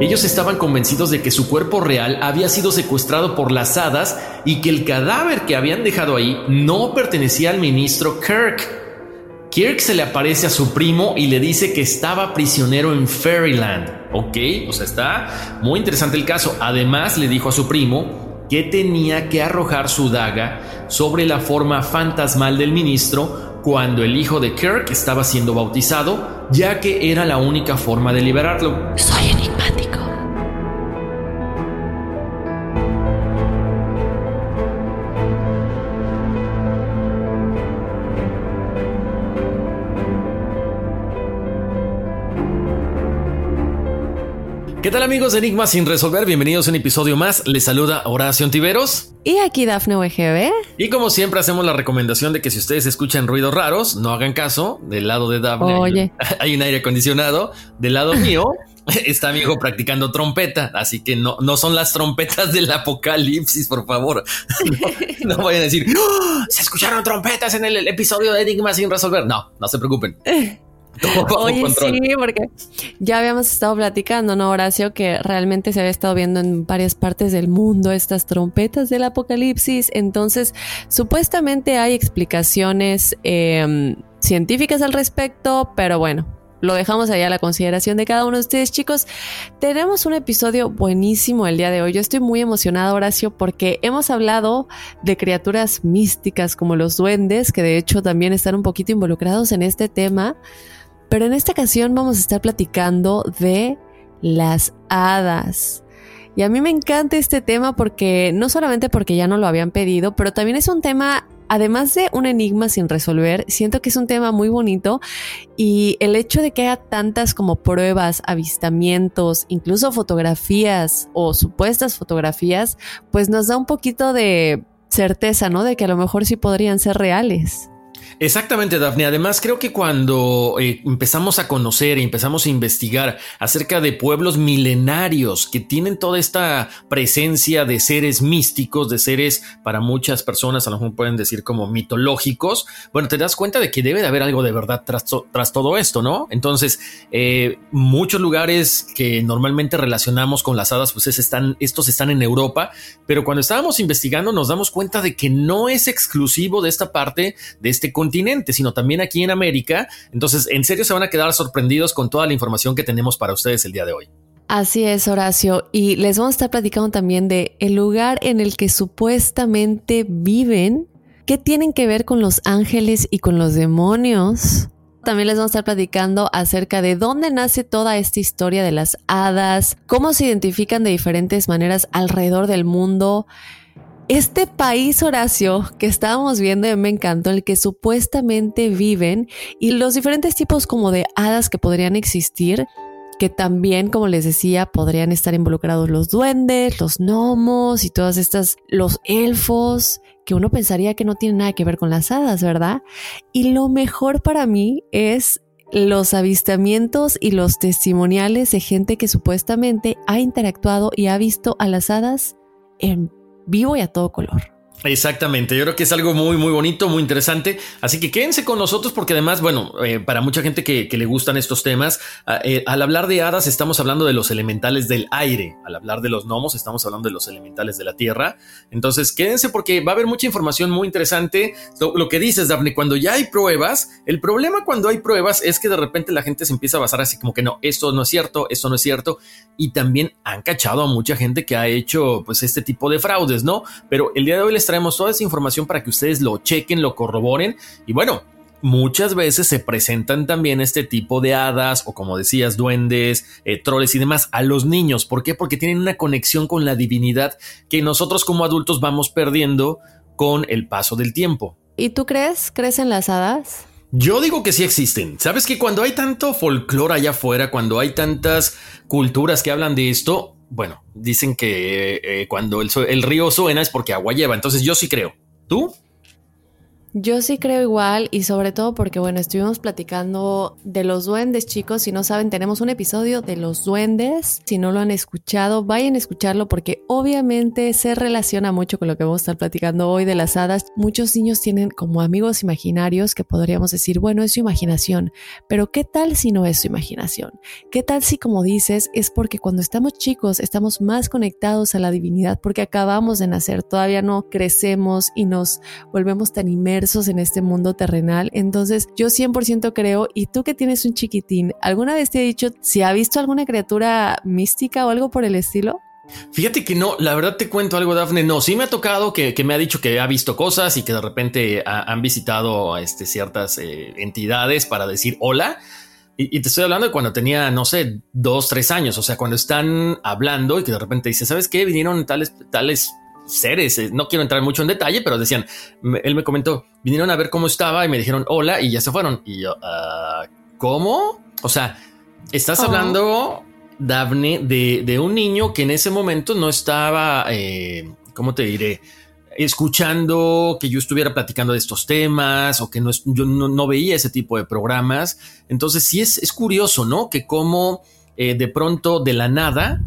Ellos estaban convencidos de que su cuerpo real había sido secuestrado por las hadas y que el cadáver que habían dejado ahí no pertenecía al ministro Kirk. Kirk se le aparece a su primo y le dice que estaba prisionero en Fairyland. Ok, o sea, está muy interesante el caso. Además, le dijo a su primo que tenía que arrojar su daga sobre la forma fantasmal del ministro cuando el hijo de Kirk estaba siendo bautizado, ya que era la única forma de liberarlo. Soy enigmático. ¿Qué tal amigos de Enigma sin resolver? Bienvenidos a un episodio más. Les saluda Horacio Antiveros. Y aquí Dafne UGB. Y como siempre hacemos la recomendación de que si ustedes escuchan ruidos raros, no hagan caso. Del lado de Dafne hay Oye. un- hay un aire acondicionado. Del lado mío está mi hijo practicando trompeta. Así que no, no son las trompetas del apocalipsis, por favor. No, no vayan a decir, "¡Oh! se escucharon trompetas en el, el episodio de Enigma sin resolver. No, no se preocupen. Todo bajo Oye, control. sí, porque ya habíamos estado platicando, ¿no, Horacio? Que realmente se había estado viendo en varias partes del mundo estas trompetas del apocalipsis. Entonces, supuestamente hay explicaciones eh, científicas al respecto, pero bueno, lo dejamos allá a la consideración de cada uno de ustedes, chicos. Tenemos un episodio buenísimo el día de hoy. Yo estoy muy emocionada, Horacio, porque hemos hablado de criaturas místicas como los duendes, que de hecho también están un poquito involucrados en este tema. Pero en esta ocasión vamos a estar platicando de las hadas. Y a mí me encanta este tema porque no solamente porque ya no lo habían pedido, pero también es un tema, además de un enigma sin resolver, siento que es un tema muy bonito y el hecho de que haya tantas como pruebas, avistamientos, incluso fotografías o supuestas fotografías, pues nos da un poquito de certeza, ¿no? De que a lo mejor sí podrían ser reales. Exactamente, Daphne. Además, creo que cuando eh, empezamos a conocer y empezamos a investigar acerca de pueblos milenarios que tienen toda esta presencia de seres místicos, de seres para muchas personas, a lo mejor pueden decir como mitológicos, bueno, te das cuenta de que debe de haber algo de verdad tras, to- tras todo esto, ¿no? Entonces, eh, muchos lugares que normalmente relacionamos con las hadas, pues estos están en Europa, pero cuando estábamos investigando nos damos cuenta de que no es exclusivo de esta parte, de este continente, sino también aquí en América. Entonces, en serio se van a quedar sorprendidos con toda la información que tenemos para ustedes el día de hoy. Así es, Horacio. Y les vamos a estar platicando también de el lugar en el que supuestamente viven, qué tienen que ver con los ángeles y con los demonios. También les vamos a estar platicando acerca de dónde nace toda esta historia de las hadas, cómo se identifican de diferentes maneras alrededor del mundo. Este país, Horacio, que estábamos viendo y me encantó, el que supuestamente viven y los diferentes tipos como de hadas que podrían existir que también, como les decía, podrían estar involucrados los duendes, los gnomos y todas estas, los elfos, que uno pensaría que no tienen nada que ver con las hadas, ¿verdad? Y lo mejor para mí es los avistamientos y los testimoniales de gente que supuestamente ha interactuado y ha visto a las hadas en vivo y a todo color. Exactamente, yo creo que es algo muy, muy bonito, muy interesante. Así que quédense con nosotros porque además, bueno, eh, para mucha gente que, le gustan estos temas, ah, eh, al hablar de hadas estamos hablando de los elementales del aire, al hablar de los gnomos estamos hablando de los elementales de la tierra. Entonces, quédense porque va a haber mucha información muy interesante. Lo, que dices, Daphne, cuando ya hay pruebas, el problema cuando hay pruebas es que de repente la gente se empieza a basar así como que no, esto no es cierto, esto no es cierto. Y también han cachado a mucha gente que ha hecho pues este tipo de fraudes, ¿no? Pero el día de hoy les traemos toda esa información para que ustedes lo chequen, lo corroboren y bueno, muchas veces se presentan también este tipo de hadas o como decías, duendes, eh, troles y demás a los niños. ¿Por qué? Porque tienen una conexión con la divinidad que nosotros como adultos vamos perdiendo con el paso del tiempo. ¿Y tú crees? ¿Crees en las hadas? Yo digo que sí existen. Sabes que cuando hay tanto folclore allá afuera, cuando hay tantas culturas que hablan de esto, bueno, dicen que eh, cuando el, el río suena es porque agua lleva. Entonces yo sí creo. ¿Tú? Yo sí creo igual y sobre todo porque, bueno, estuvimos platicando de los duendes, chicos. Si no saben, tenemos un episodio de los duendes. Si no lo han escuchado, vayan a escucharlo porque obviamente se relaciona mucho con lo que vamos a estar platicando hoy de las hadas. Muchos niños tienen como amigos imaginarios que podríamos decir, bueno, es su imaginación, pero ¿qué tal si no es su imaginación? ¿Qué tal si, como dices, es porque cuando estamos chicos estamos más conectados a la divinidad porque acabamos de nacer, todavía no crecemos y nos volvemos tan inmersos en este mundo terrenal. Entonces yo 100% creo, y tú que tienes un chiquitín, ¿alguna vez te he dicho si ha visto alguna criatura mística o algo por el estilo? Fíjate que no, la verdad te cuento algo, Dafne. No, sí me ha tocado que, me ha dicho que ha visto cosas y que de repente han visitado este, ciertas eh, entidades para decir hola. Y, te estoy hablando de cuando tenía, no sé, dos, tres años. O sea, cuando están hablando y que de repente dice, ¿sabes qué? Vinieron tales, tales seres, eh, no quiero entrar mucho en detalle, pero decían, él me comentó, vinieron a ver cómo estaba y me dijeron hola y ya se fueron. Y yo, ah, ¿cómo? O sea, estás hablando, Daphne, de, un niño que en ese momento no estaba, eh, ¿cómo te diré? escuchando que yo estuviera platicando de estos temas o que no, yo no, veía ese tipo de programas. Entonces sí es, es curioso, ¿no? Que como eh, de pronto de la nada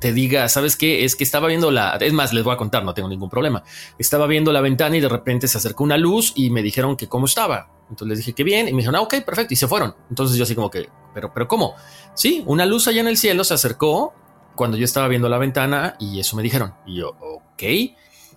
te diga, ¿sabes qué? Es que estaba viendo la... Es más, les voy a contar, no tengo ningún problema. Estaba viendo la ventana y de repente se acercó una luz y me dijeron que cómo estaba. Entonces les dije que bien y me dijeron, ah, ok, perfecto, y se fueron. Entonces yo así como que, pero, pero ¿cómo? Sí, una luz allá en el cielo se acercó cuando yo estaba viendo la ventana y eso me dijeron. Y yo, ok.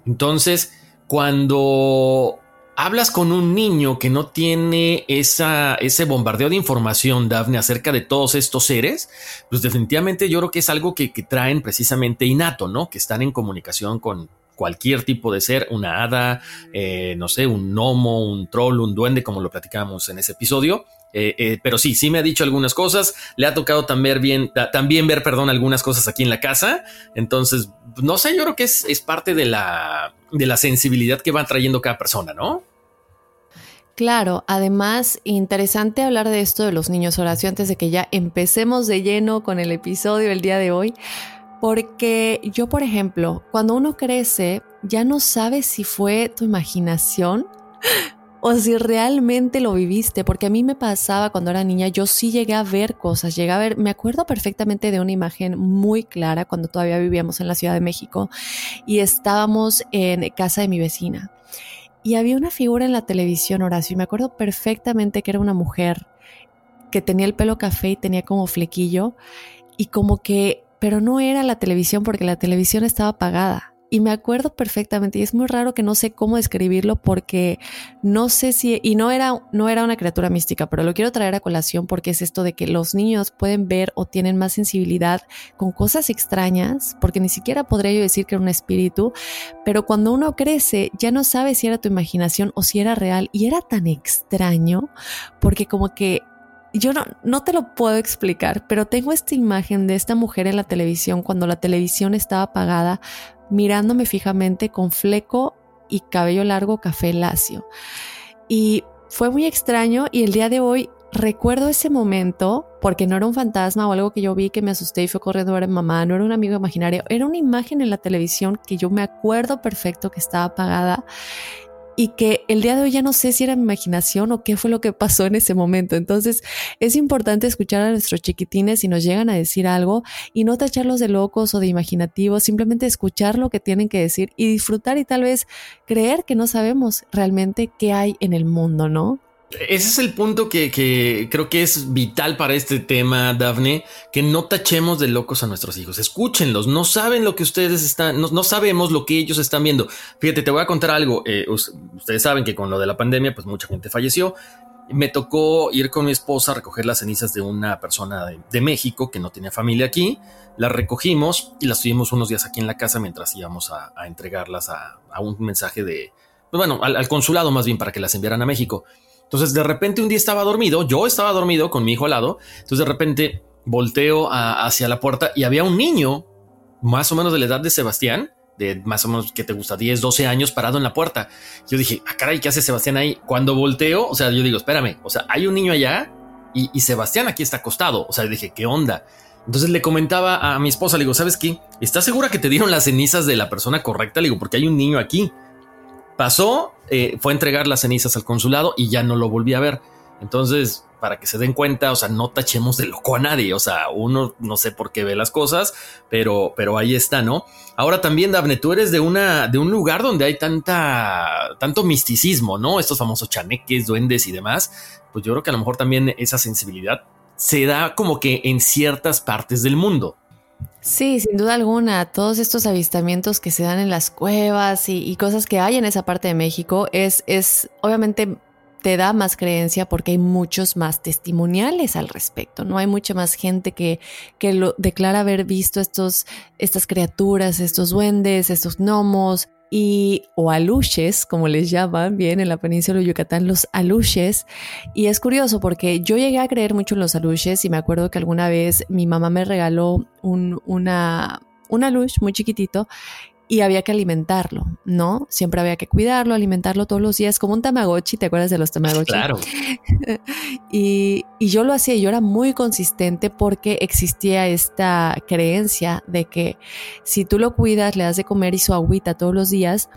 Entonces, cuando hablas con un niño que no tiene esa, ese bombardeo de información, Daphne, acerca de todos estos seres, pues definitivamente yo creo que es algo que, traen precisamente innato, ¿no? Que están en comunicación con cualquier tipo de ser, una hada, eh, no sé, un gnomo, un troll, un duende, como lo platicamos en ese episodio. Eh, eh, pero sí, sí me ha dicho algunas cosas. Le ha tocado también, también ver, perdón, algunas cosas aquí en la casa. Entonces, no sé, yo creo que es, es parte de la, de la sensibilidad que va trayendo cada persona, ¿no? Claro, además, interesante hablar de esto de los niños Horacio antes de que ya empecemos de lleno con el episodio del día de hoy, porque yo, por ejemplo, cuando uno crece, ya no sabes si fue tu imaginación o si realmente lo viviste, porque a mí me pasaba cuando era niña, yo sí llegué a ver cosas, llegué a ver, me acuerdo perfectamente de una imagen muy clara cuando todavía vivíamos en la Ciudad de México y estábamos en casa de mi vecina. Y había una figura en la televisión, Horacio, y me acuerdo perfectamente que era una mujer que tenía el pelo café y tenía como flequillo y como que, pero no era la televisión porque la televisión estaba apagada y me acuerdo perfectamente y es muy raro que no sé cómo describirlo porque no sé si y no era no era una criatura mística, pero lo quiero traer a colación porque es esto de que los niños pueden ver o tienen más sensibilidad con cosas extrañas, porque ni siquiera podría yo decir que era un espíritu, pero cuando uno crece ya no sabe si era tu imaginación o si era real y era tan extraño porque como que yo no, no te lo puedo explicar, pero tengo esta imagen de esta mujer en la televisión cuando la televisión estaba apagada, mirándome fijamente con fleco y cabello largo café lacio. Y fue muy extraño y el día de hoy recuerdo ese momento porque no era un fantasma o algo que yo vi que me asusté y fue corriendo a ver mamá, no era un amigo imaginario, era una imagen en la televisión que yo me acuerdo perfecto que estaba apagada y que el día de hoy ya no sé si era mi imaginación o qué fue lo que pasó en ese momento. Entonces es importante escuchar a nuestros chiquitines si nos llegan a decir algo y no tacharlos de locos o de imaginativos, simplemente escuchar lo que tienen que decir y disfrutar y tal vez creer que no sabemos realmente qué hay en el mundo, ¿no? Ese es el punto que, creo que es vital para este tema, Dafne, que no tachemos de locos a nuestros hijos. Escúchenlos, no saben lo que ustedes están, no, sabemos lo que ellos están viendo. Fíjate, te voy a contar algo. Eh, ustedes saben que con lo de la pandemia, pues mucha gente falleció. Me tocó ir con mi esposa a recoger las cenizas de una persona de, México que no tenía familia aquí. Las recogimos y las tuvimos unos días aquí en la casa mientras íbamos a, entregarlas a, un mensaje de, pues bueno, al consulado más bien para que las enviaran a México. Entonces de repente un día estaba dormido, yo estaba dormido con mi hijo al lado, entonces de repente volteo hacia la puerta y había un niño más o menos de la edad de Sebastián, de más o menos que te gusta 10, 12 años parado en la puerta. Yo dije, ah, caray, ¿qué hace Sebastián ahí? Cuando volteo, o sea, yo digo, espérame, o sea, hay un niño allá y, Sebastián aquí está acostado. O sea, dije, ¿qué onda? Entonces le comentaba a mi esposa, le digo, ¿sabes qué? ¿Estás segura que te dieron las cenizas de la persona correcta? Le digo, porque hay un niño aquí. Pasó, eh, fue entregar las cenizas al consulado y ya no lo volví a ver. Entonces, para que se den cuenta, o sea, no tachemos de loco a nadie. O sea, uno no sé por qué ve las cosas, pero, pero ahí está, ¿no? Ahora también, Daphne, tú eres de una, de un lugar donde hay tanta, tanto misticismo, ¿no? Estos famosos chaneques, duendes y demás. Pues yo creo que a lo mejor también esa sensibilidad se da como que en ciertas partes del mundo. Sí, sin duda alguna, todos estos avistamientos que se dan en las cuevas y, cosas que hay en esa parte de México es, es, obviamente te da más creencia porque hay muchos más testimoniales al respecto, ¿no? Hay mucha más gente que, que lo declara haber visto estos, estas criaturas, estos duendes, estos gnomos, y o aluches, como les llaman bien en la península de Yucatán, los aluches. Y es curioso porque yo llegué a creer mucho en los aluches y me acuerdo que alguna vez mi mamá me regaló un, una, un aluche muy chiquitito y había que alimentarlo, ¿no? Siempre había que cuidarlo, alimentarlo todos los días, como un tamagotchi, ¿te acuerdas de los tamagotchi? Claro. y, y, yo lo hacía, yo era muy consistente porque existía esta creencia de que si tú lo cuidas, le das de comer y su agüita todos los días,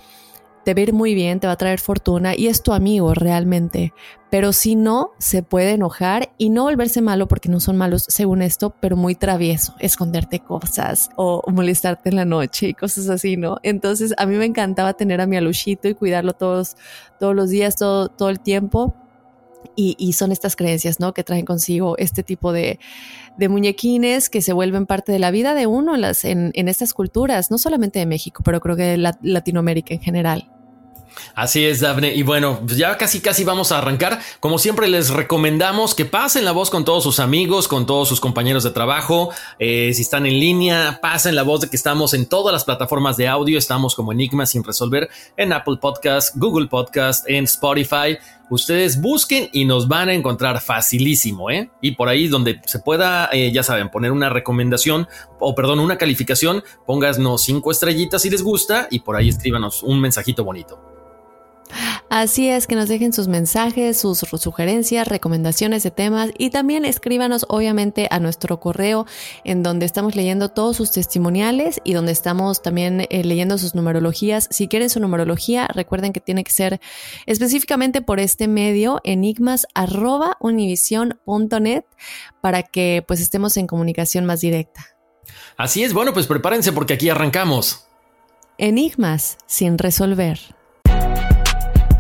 te va a ir muy bien, te va a traer fortuna y es tu amigo realmente. Pero si no, se puede enojar y no volverse malo porque no son malos según esto, pero muy travieso, esconderte cosas o molestarte en la noche y cosas así, ¿no? Entonces a mí me encantaba tener a mi aluchito y cuidarlo todos, todos los días, todo, todo el tiempo. Y, son estas creencias, ¿no? Que traen consigo este tipo de, de muñequines que se vuelven parte de la vida de uno en, las, en, en estas culturas, no solamente de México, pero creo que de Latinoamérica en general. Así es, Daphne. Y bueno, ya casi casi vamos a arrancar. Como siempre les recomendamos que pasen la voz con todos sus amigos, con todos sus compañeros de trabajo. Eh, si están en línea, pasen la voz de que estamos en todas las plataformas de audio. Estamos como Enigma sin resolver en Apple Podcast, Google Podcast, en Spotify. Ustedes busquen y nos van a encontrar facilísimo, ¿eh? Y por ahí donde se pueda, eh, ya saben, poner una recomendación o perdón, una calificación, pónganos cinco estrellitas si les gusta y por ahí escríbanos un mensajito bonito. Así es, que nos dejen sus mensajes, sus sugerencias, recomendaciones de temas y también escríbanos obviamente a nuestro correo en donde estamos leyendo todos sus testimoniales y donde estamos también eh, leyendo sus numerologías. Si quieren su numerología, recuerden que tiene que ser específicamente por este medio enigmas@univision.net para que pues estemos en comunicación más directa. Así es, bueno, pues prepárense porque aquí arrancamos. Enigmas sin resolver.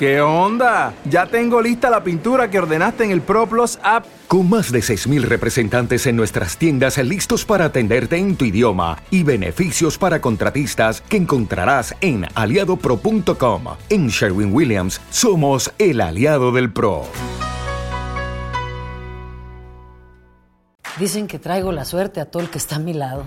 ¿Qué onda? Ya tengo lista la pintura que ordenaste en el ProPlus app. Con más de 6.000 representantes en nuestras tiendas listos para atenderte en tu idioma y beneficios para contratistas que encontrarás en aliadopro.com. En Sherwin Williams somos el aliado del PRO. Dicen que traigo la suerte a todo el que está a mi lado.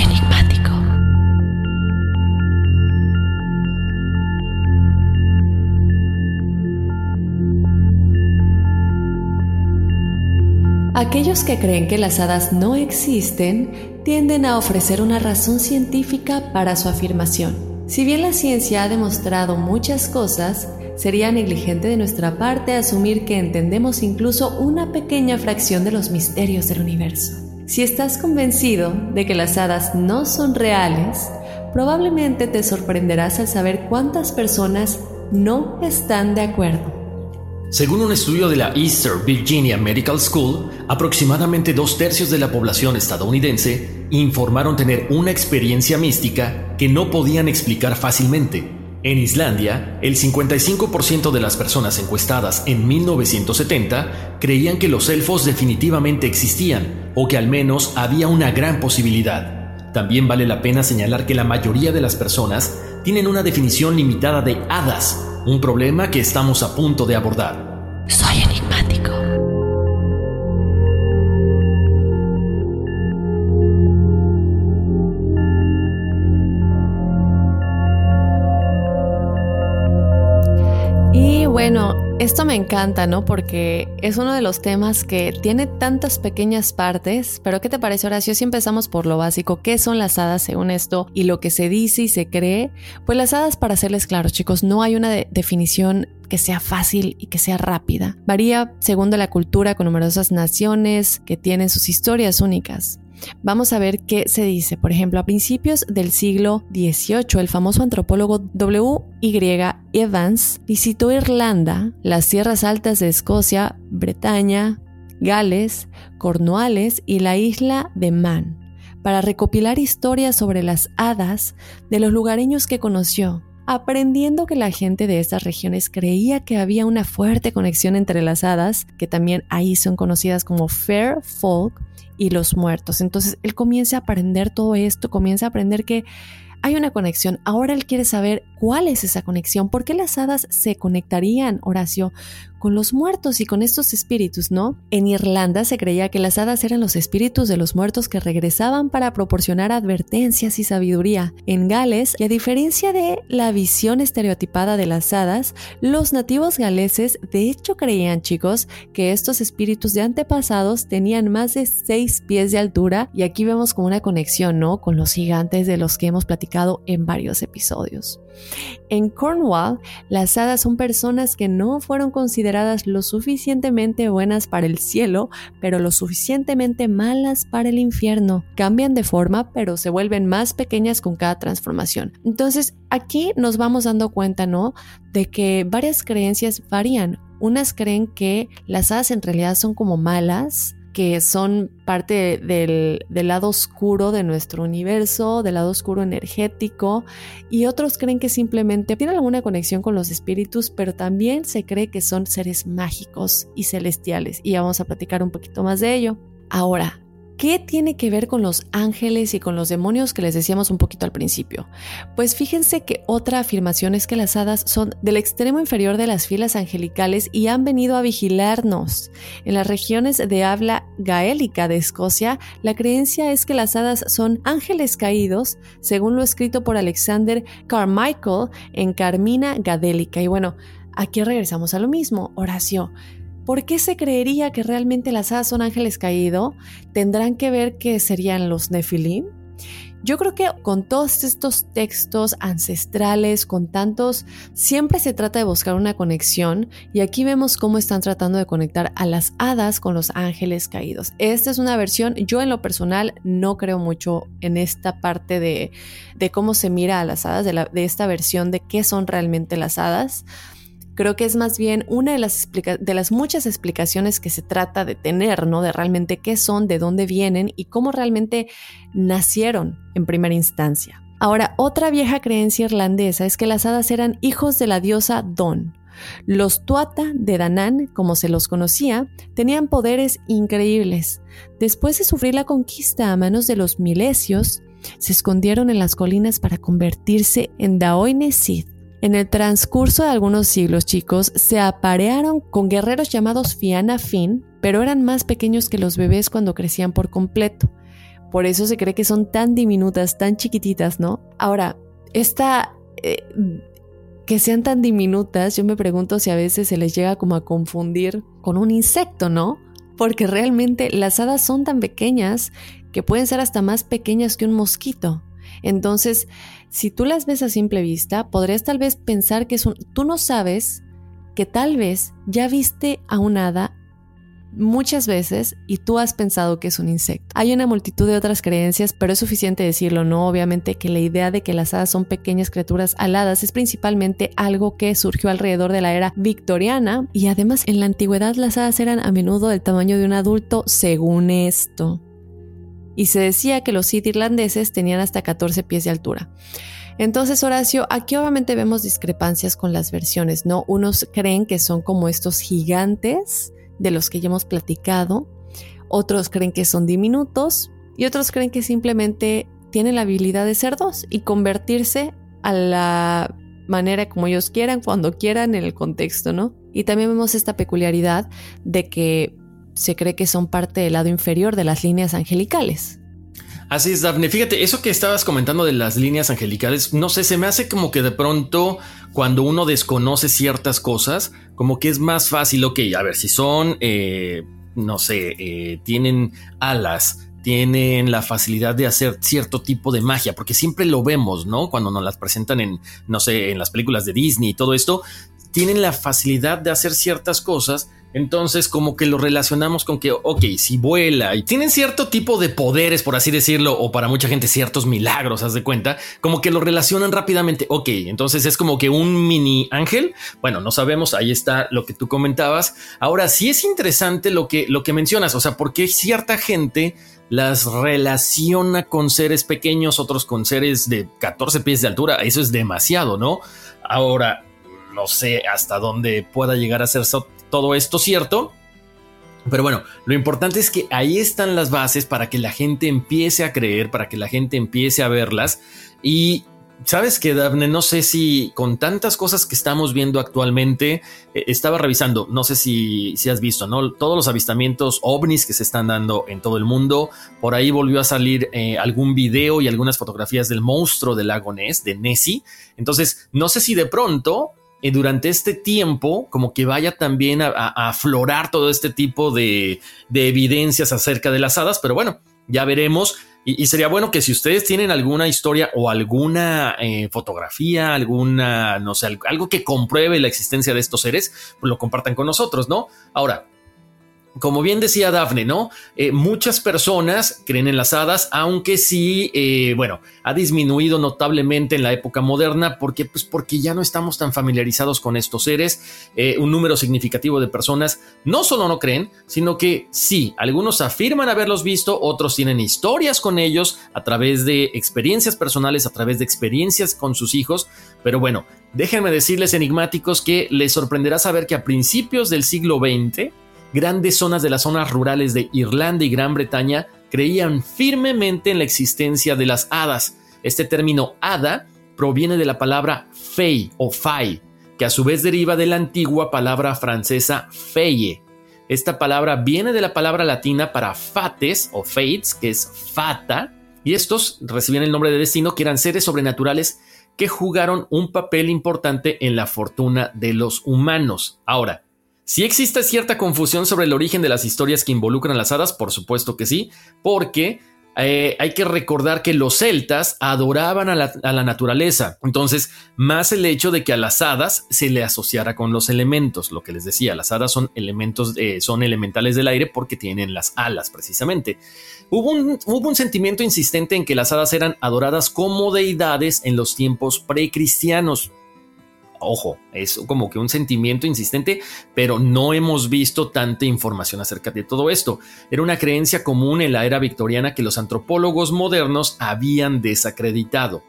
Aquellos que creen que las hadas no existen tienden a ofrecer una razón científica para su afirmación. Si bien la ciencia ha demostrado muchas cosas, sería negligente de nuestra parte asumir que entendemos incluso una pequeña fracción de los misterios del universo. Si estás convencido de que las hadas no son reales, probablemente te sorprenderás al saber cuántas personas no están de acuerdo. Según un estudio de la Eastern Virginia Medical School, aproximadamente dos tercios de la población estadounidense informaron tener una experiencia mística que no podían explicar fácilmente. En Islandia, el 55% de las personas encuestadas en 1970 creían que los elfos definitivamente existían o que al menos había una gran posibilidad. También vale la pena señalar que la mayoría de las personas tienen una definición limitada de hadas, un problema que estamos a punto de abordar. Soy enigmático. Y bueno, esto me encanta, ¿no? Porque es uno de los temas que tiene tantas pequeñas partes, pero ¿qué te parece Horacio si empezamos por lo básico? ¿Qué son las hadas según esto y lo que se dice y se cree? Pues las hadas, para serles claros chicos, no hay una de definición que sea fácil y que sea rápida. Varía según la cultura con numerosas naciones que tienen sus historias únicas. Vamos a ver qué se dice. Por ejemplo, a principios del siglo XVIII, el famoso antropólogo W. Y. Evans visitó Irlanda, las tierras altas de Escocia, Bretaña, Gales, Cornualles y la isla de Man, para recopilar historias sobre las hadas de los lugareños que conoció aprendiendo que la gente de estas regiones creía que había una fuerte conexión entre las hadas, que también ahí son conocidas como Fair Folk, y los muertos. Entonces él comienza a aprender todo esto, comienza a aprender que hay una conexión. Ahora él quiere saber cuál es esa conexión, por qué las hadas se conectarían, Horacio, con los muertos y con estos espíritus, ¿no? En Irlanda se creía que las hadas eran los espíritus de los muertos que regresaban para proporcionar advertencias y sabiduría. En Gales, y a diferencia de la visión estereotipada de las hadas, los nativos galeses de hecho creían, chicos, que estos espíritus de antepasados tenían más de 6 pies de altura y aquí vemos como una conexión, ¿no? Con los gigantes de los que hemos platicado en varios episodios. En Cornwall, las hadas son personas que no fueron consideradas lo suficientemente buenas para el cielo, pero lo suficientemente malas para el infierno. Cambian de forma, pero se vuelven más pequeñas con cada transformación. Entonces, aquí nos vamos dando cuenta, ¿no? De que varias creencias varían. Unas creen que las hadas en realidad son como malas, que son parte del, del, lado oscuro de nuestro universo, del lado oscuro energético, y otros creen que simplemente tienen alguna conexión con los espíritus, pero también se cree que son seres mágicos y celestiales, y vamos a platicar un poquito más de ello. Ahora, ¿Qué tiene que ver con los ángeles y con los demonios que les decíamos un poquito al principio? Pues fíjense que otra afirmación es que las hadas son del extremo inferior de las filas angelicales y han venido a vigilarnos. En las regiones de habla gaélica de Escocia, la creencia es que las hadas son ángeles caídos, según lo escrito por Alexander Carmichael en Carmina Gadélica. Y bueno, aquí regresamos a lo mismo, Horacio. ¿Por qué se creería que realmente las hadas son ángeles caídos? ¿Tendrán que ver que serían los nefilim? Yo creo que con todos estos textos ancestrales, con tantos, siempre se trata de buscar una conexión y aquí vemos cómo están tratando de conectar a las hadas con los ángeles caídos. Esta es una versión, yo en lo personal no creo mucho en esta parte de, de cómo se mira a las hadas, de, la, de esta versión de qué son realmente las hadas. Creo que es más bien una de las, de las muchas explicaciones que se trata de tener, ¿no? De realmente qué son, de dónde vienen y cómo realmente nacieron en primera instancia. Ahora, otra vieja creencia irlandesa es que las hadas eran hijos de la diosa Don. Los Tuata de Danán, como se los conocía, tenían poderes increíbles. Después de sufrir la conquista a manos de los milesios, se escondieron en las colinas para convertirse en Daoine Sith, en el transcurso de algunos siglos, chicos, se aparearon con guerreros llamados Fianna Fin, pero eran más pequeños que los bebés cuando crecían por completo. Por eso se cree que son tan diminutas, tan chiquititas, ¿no? Ahora, esta... Eh, que sean tan diminutas, yo me pregunto si a veces se les llega como a confundir con un insecto, ¿no? Porque realmente las hadas son tan pequeñas que pueden ser hasta más pequeñas que un mosquito. Entonces, si tú las ves a simple vista, podrías tal vez pensar que es un... Tú no sabes que tal vez ya viste a un hada muchas veces y tú has pensado que es un insecto. Hay una multitud de otras creencias, pero es suficiente decirlo, ¿no? Obviamente que la idea de que las hadas son pequeñas criaturas aladas es principalmente algo que surgió alrededor de la era victoriana y además en la antigüedad las hadas eran a menudo del tamaño de un adulto según esto y se decía que los Sith irlandeses tenían hasta 14 pies de altura. Entonces, Horacio, aquí obviamente vemos discrepancias con las versiones, ¿no? Unos creen que son como estos gigantes de los que ya hemos platicado, otros creen que son diminutos y otros creen que simplemente tienen la habilidad de ser dos y convertirse a la manera como ellos quieran, cuando quieran, en el contexto, ¿no? Y también vemos esta peculiaridad de que se cree que son parte del lado inferior de las líneas angelicales. Así es, Daphne. Fíjate, eso que estabas comentando de las líneas angelicales, no sé, se me hace como que de pronto cuando uno desconoce ciertas cosas, como que es más fácil, ok, a ver, si son, eh, no sé, eh, tienen alas, tienen la facilidad de hacer cierto tipo de magia, porque siempre lo vemos, ¿no? Cuando nos las presentan en, no sé, en las películas de Disney y todo esto, tienen la facilidad de hacer ciertas cosas entonces, como que lo relacionamos con que, ok, si vuela y tienen cierto tipo de poderes, por así decirlo, o para mucha gente ciertos milagros, haz de cuenta, como que lo relacionan rápidamente. Ok, entonces es como que un mini ángel. Bueno, no sabemos, ahí está lo que tú comentabas. Ahora sí es interesante lo que, lo que mencionas, o sea, porque cierta gente las relaciona con seres pequeños, otros con seres de 14 pies de altura. Eso es demasiado, ¿no? Ahora, no sé hasta dónde pueda llegar a ser todo esto cierto. Pero bueno, lo importante es que ahí están las bases para que la gente empiece a creer, para que la gente empiece a verlas. Y sabes que, Daphne, no sé si con tantas cosas que estamos viendo actualmente, eh, estaba revisando, no sé si, si has visto, ¿no? Todos los avistamientos ovnis que se están dando en todo el mundo. Por ahí volvió a salir eh, algún video y algunas fotografías del monstruo del lago Ness, de Nessie. Entonces, no sé si de pronto y durante este tiempo como que vaya también a, aflorar todo este tipo de, evidencias acerca de las hadas, pero bueno, ya veremos. Y, sería bueno que si ustedes tienen alguna historia o alguna eh, fotografía, alguna, no sé, algo que compruebe la existencia de estos seres, pues lo compartan con nosotros, ¿no? Ahora, como bien decía Dafne, ¿no? Eh, muchas personas creen en las hadas, aunque sí, eh, bueno, ha disminuido notablemente en la época moderna, porque, pues, porque ya no estamos tan familiarizados con estos seres. Eh, un número significativo de personas no solo no creen, sino que sí, algunos afirman haberlos visto, otros tienen historias con ellos a través de experiencias personales, a través de experiencias con sus hijos. Pero bueno, déjenme decirles enigmáticos que les sorprenderá saber que a principios del siglo XX, grandes zonas de las zonas rurales de Irlanda y Gran Bretaña creían firmemente en la existencia de las hadas. Este término hada proviene de la palabra fey o fay, que a su vez deriva de la antigua palabra francesa feye. Esta palabra viene de la palabra latina para fates o fates, que es fata, y estos recibían el nombre de destino, que eran seres sobrenaturales que jugaron un papel importante en la fortuna de los humanos. Ahora, Si existe cierta confusión sobre el origen de las historias que involucran las hadas, por supuesto que sí, porque eh, hay que recordar que los celtas adoraban a la, naturaleza. Entonces, más el hecho de que a las hadas se le asociara con los elementos, lo que les decía, las hadas son elementos, eh, son elementales del aire porque tienen las alas, precisamente. Hubo un, hubo un sentimiento insistente en que las hadas eran adoradas como deidades en los tiempos precristianos ojo, es como que un sentimiento insistente, pero no hemos visto tanta información acerca de todo esto. Era una creencia común en la era victoriana que los antropólogos modernos habían desacreditado.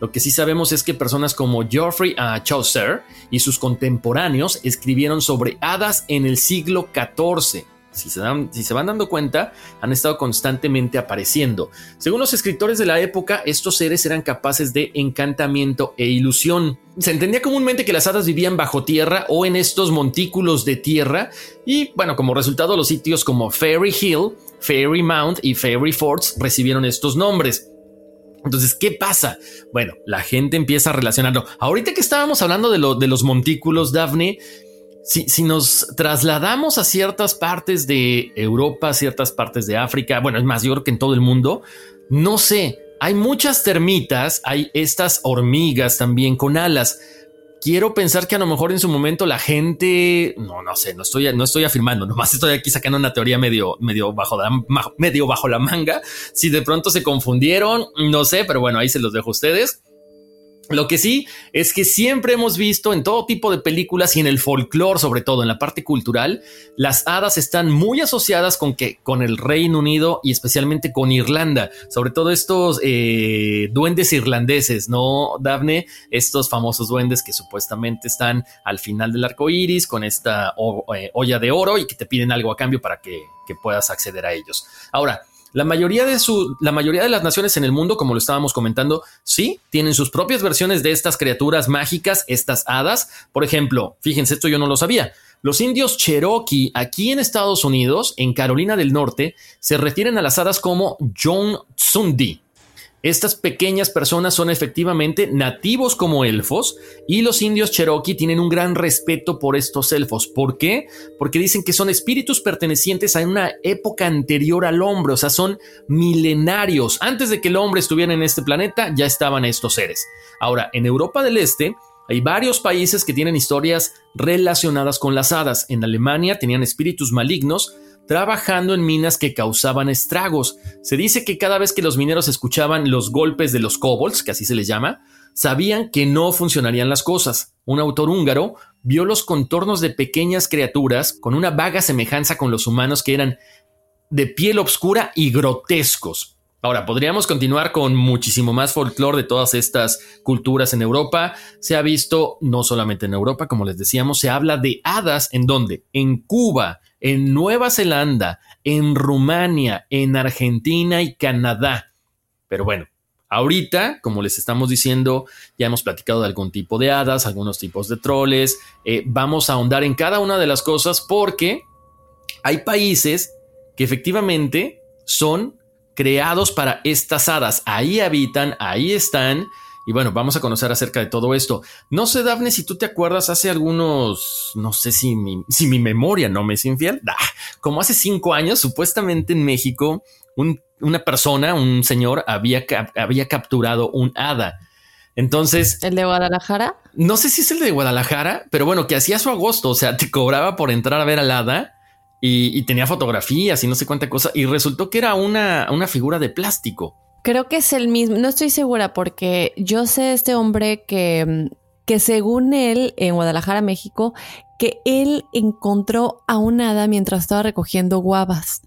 Lo que sí sabemos es que personas como Geoffrey Chaucer y sus contemporáneos escribieron sobre hadas en el siglo XIV si se, si se van dando cuenta, han estado constantemente apareciendo. Según los escritores de la época, estos seres eran capaces de encantamiento e ilusión. Se entendía comúnmente que las hadas vivían bajo tierra o en estos montículos de tierra, y bueno, como resultado, los sitios como Fairy Hill, Fairy Mount y Fairy Forts recibieron estos nombres. Entonces, ¿qué pasa? Bueno, la gente empieza a relacionarlo. Ahorita que estábamos hablando de, de los montículos, Daphne, si, nos trasladamos a ciertas partes de Europa, ciertas partes de África, bueno, es más, yo creo que en todo el mundo, no sé, hay muchas termitas, hay estas hormigas también con alas. Quiero pensar que a lo mejor en su momento la gente, no, no sé, no estoy, no estoy afirmando, nomás estoy aquí sacando una teoría medio, medio bajo, medio bajo la manga. Si de pronto se confundieron, no sé, pero bueno, ahí se los dejo a ustedes. Lo que sí es que siempre hemos visto en todo tipo de películas y en el folclore, sobre todo en la parte cultural, las hadas están muy asociadas con que con el Reino Unido y especialmente con Irlanda, sobre todo estos eh, duendes irlandeses, ¿no, Daphne? Estos famosos duendes que supuestamente están al final del arco iris con esta eh, olla de oro y que te piden algo a cambio para que, que puedas acceder a ellos. Ahora, la mayoría, de su, la mayoría de las naciones en el mundo, como lo estábamos comentando, sí, tienen sus propias versiones de estas criaturas mágicas, estas hadas. Por ejemplo, fíjense, esto yo no lo sabía. Los indios Cherokee aquí en Estados Unidos, en Carolina del Norte, se refieren a las hadas como John Tsundi. Estas pequeñas personas son efectivamente nativos como elfos y los indios cherokee tienen un gran respeto por estos elfos. ¿Por qué? Porque dicen que son espíritus pertenecientes a una época anterior al hombre, o sea, son milenarios. Antes de que el hombre estuviera en este planeta, ya estaban estos seres. Ahora, en Europa del Este, hay varios países que tienen historias relacionadas con las hadas. En Alemania tenían espíritus malignos trabajando en minas que causaban estragos. Se dice que cada vez que los mineros escuchaban los golpes de los kobolds, que así se les llama, sabían que no funcionarían las cosas. Un autor húngaro vio los contornos de pequeñas criaturas con una vaga semejanza con los humanos que eran de piel oscura y grotescos. Ahora, podríamos continuar con muchísimo más folclore de todas estas culturas en Europa. Se ha visto no solamente en Europa, como les decíamos, se habla de hadas en donde? En Cuba, en Nueva Zelanda, en Rumania, en Argentina y Canadá. Pero bueno, ahorita, como les estamos diciendo, ya hemos platicado de algún tipo de hadas, algunos tipos de troles. Eh, vamos a ahondar en cada una de las cosas porque hay países que efectivamente son creados para estas hadas. Ahí habitan, ahí están y bueno, vamos a conocer acerca de todo esto. No sé, Dafne, si tú te acuerdas, hace algunos, no sé si mi, si mi memoria no me es infiel, como hace cinco años, supuestamente en México, una persona, un señor, había, había capturado un hada. Entonces. ¿El de Guadalajara? No sé si es el de Guadalajara, pero bueno, que hacía su agosto, o sea, te cobraba por entrar a ver al hada y, tenía fotografías y no sé cuánta cosa, y resultó que era una, una figura de plástico. Creo que es el mismo, no estoy segura porque yo sé este hombre que, que según él, en Guadalajara, México, que él encontró a un hada mientras estaba recogiendo guavas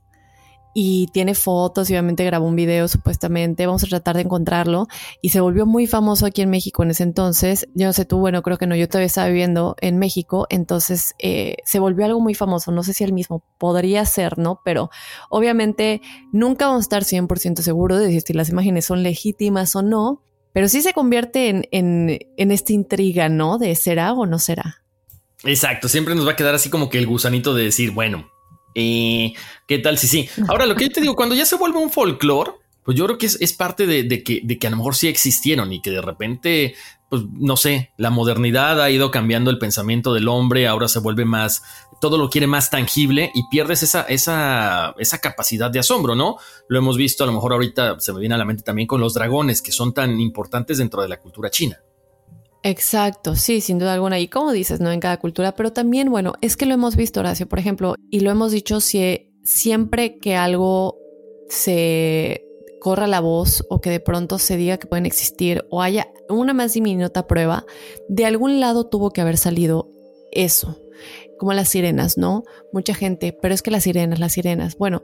y tiene fotos y obviamente grabó un video supuestamente, vamos a tratar de encontrarlo y se volvió muy famoso aquí en México en ese entonces, yo no sé tú, bueno, creo que no, yo todavía estaba viviendo en México, entonces eh, se volvió algo muy famoso, no sé si el mismo podría ser, ¿no? Pero obviamente nunca vamos a estar 100% seguros de si las imágenes son legítimas o no, pero sí se convierte en, en, en esta intriga, ¿no? De será o no será. Exacto, siempre nos va a quedar así como que el gusanito de decir, bueno, ¿Y qué tal si sí? Ahora, lo que yo te digo, cuando ya se vuelve un folclore, pues yo creo que es, parte de, que, de que a lo mejor sí existieron y que de repente pues no sé, la modernidad ha ido cambiando el pensamiento del hombre, ahora se vuelve más, todo lo quiere más tangible y pierdes esa, esa, esa capacidad de asombro, ¿no? Lo hemos visto, a lo mejor ahorita se me viene a la mente también con los dragones, que son tan importantes dentro de la cultura china. Exacto, sí, sin duda alguna. Y como dices, ¿no? En cada cultura, pero también, bueno, es que lo hemos visto, Horacio, por ejemplo, y lo hemos dicho si, siempre que algo se corra la voz o que de pronto se diga que pueden existir o haya una más diminuta prueba, de algún lado tuvo que haber salido eso, como las sirenas, ¿no? Mucha gente, pero es que las sirenas, las sirenas, bueno,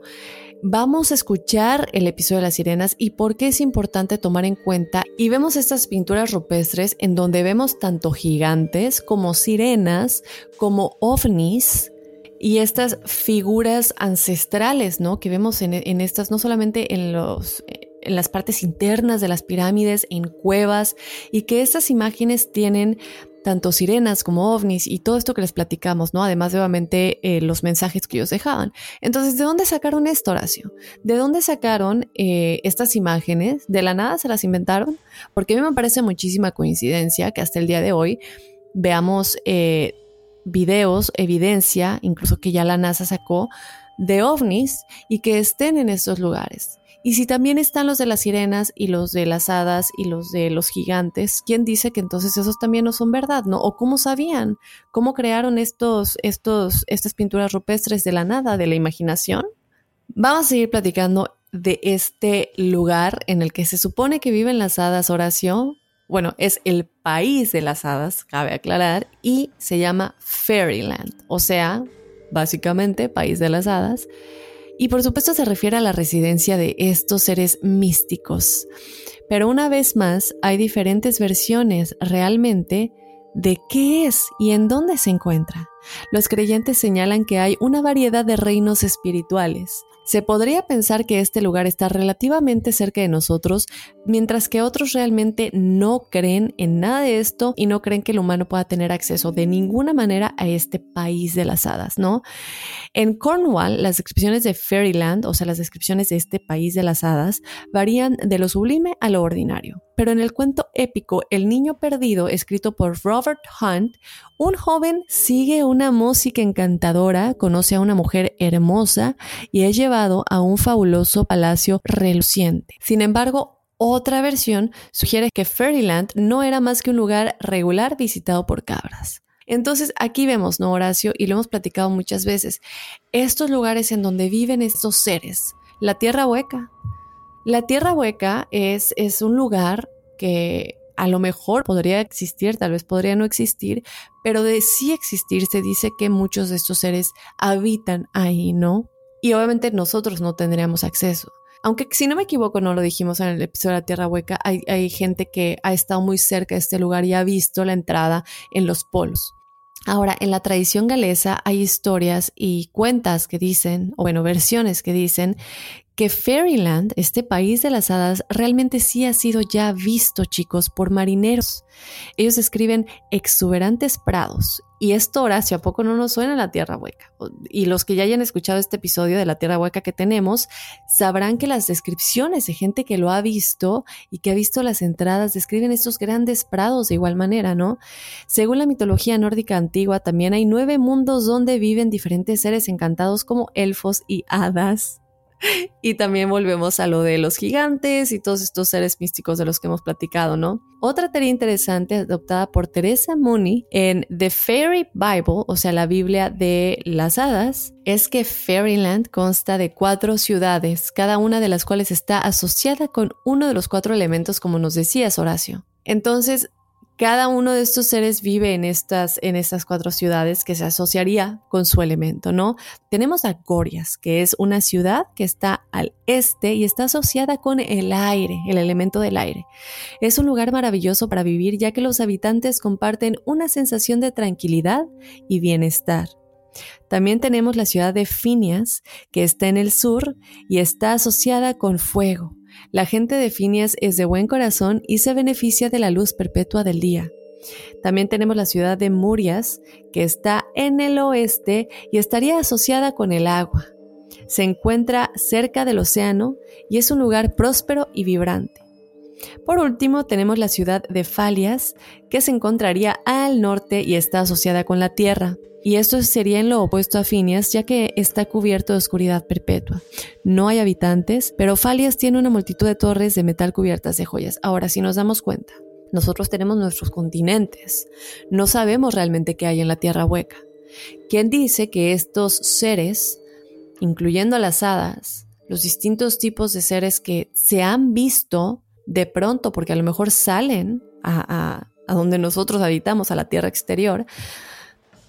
vamos a escuchar el episodio de las sirenas y por qué es importante tomar en cuenta y vemos estas pinturas rupestres en donde vemos tanto gigantes como sirenas, como ovnis, y estas figuras ancestrales, ¿no? Que vemos en, estas, no solamente en los en las partes internas de las pirámides, en cuevas, y que estas imágenes tienen tanto sirenas como ovnis y todo esto que les platicamos, ¿no? Además de obviamente eh, los mensajes que ellos dejaban. Entonces, ¿de dónde sacaron esto, Horacio? ¿De dónde sacaron eh, estas imágenes? ¿De la nada se las inventaron? Porque a mí me parece muchísima coincidencia que hasta el día de hoy veamos eh, videos, evidencia, incluso que ya la NASA sacó, de ovnis y que estén en esos lugares. Y si también están los de las sirenas y los de las hadas y los de los gigantes, ¿quién dice que entonces esos también no son verdad, no? ¿O cómo sabían? ¿Cómo crearon estos, estos, estas pinturas rupestres de la nada, de la imaginación? Vamos a seguir platicando de este lugar en el que se supone que viven las hadas, Horacio, bueno, es el país de las hadas, cabe aclarar, y se llama Fairyland, o sea, básicamente país de las hadas. Y por supuesto se refiere a la residencia de estos seres místicos. Pero una vez más, hay diferentes versiones realmente de qué es y en dónde se encuentra. Los creyentes señalan que hay una variedad de reinos espirituales, se podría pensar que este lugar está relativamente cerca de nosotros, mientras que otros realmente no creen en nada de esto y no creen que el humano pueda tener acceso de ninguna manera a este país de las hadas, ¿no? En Cornwall, las descripciones de Fairyland, o sea, las descripciones de este país de las hadas, varían de lo sublime a lo ordinario. Pero en el cuento épico El niño perdido, escrito por Robert Hunt, un joven sigue una música encantadora, conoce a una mujer hermosa y es llevado a un fabuloso palacio reluciente. Sin embargo, otra versión sugiere que Fairyland no era más que un lugar regular visitado por cabras. Entonces aquí vemos, ¿no, Horacio? Y lo hemos platicado muchas veces, estos lugares en donde viven estos seres, la tierra hueca. La tierra hueca es, es un lugar que a lo mejor podría existir, tal vez podría no existir, pero de sí existir se dice que muchos de estos seres habitan ahí, ¿no? Y obviamente nosotros no tendríamos acceso. Aunque si no me equivoco, no lo dijimos en el episodio de la Tierra Hueca, hay, hay gente que ha estado muy cerca de este lugar y ha visto la entrada en los polos. Ahora, en la tradición galesa hay historias y cuentas que dicen, o bueno, versiones que dicen que Fairyland, este país de las hadas, realmente sí ha sido ya visto, chicos, por marineros. Ellos describen exuberantes prados. Y esto, Horacio, ¿a poco no nos suena la Tierra Hueca? Y los que ya hayan escuchado este episodio de la Tierra Hueca que tenemos, sabrán que las descripciones de gente que lo ha visto y que ha visto las entradas describen estos grandes prados de igual manera, ¿no? Según la mitología nórdica antigua, también hay nueve mundos donde viven diferentes seres encantados como elfos y hadas. Y también volvemos a lo de los gigantes y todos estos seres místicos de los que hemos platicado, ¿no? Otra teoría interesante adoptada por Teresa Mooney en The Fairy Bible, o sea, la Biblia de las hadas, es que Fairyland consta de cuatro ciudades, cada una de las cuales está asociada con uno de los cuatro elementos, como nos decías, Horacio. Entonces, cada uno de estos seres vive en estas, en estas cuatro ciudades que se asociaría con su elemento, ¿no? Tenemos a Gorias, que es una ciudad que está al este y está asociada con el aire, el elemento del aire. Es un lugar maravilloso para vivir ya que los habitantes comparten una sensación de tranquilidad y bienestar. También tenemos la ciudad de Finias, que está en el sur y está asociada con fuego. La gente de Finias es de buen corazón y se beneficia de la luz perpetua del día. También tenemos la ciudad de Murias, que está en el oeste y estaría asociada con el agua. Se encuentra cerca del océano y es un lugar próspero y vibrante. Por último, tenemos la ciudad de Falias, que se encontraría al norte y está asociada con la Tierra. Y esto sería en lo opuesto a Phineas, ya que está cubierto de oscuridad perpetua. No hay habitantes, pero Falias tiene una multitud de torres de metal cubiertas de joyas. Ahora, si nos damos cuenta, nosotros tenemos nuestros continentes. No sabemos realmente qué hay en la Tierra hueca. ¿Quién dice que estos seres, incluyendo las hadas, los distintos tipos de seres que se han visto de pronto, porque a lo mejor salen a donde nosotros habitamos, a la Tierra exterior,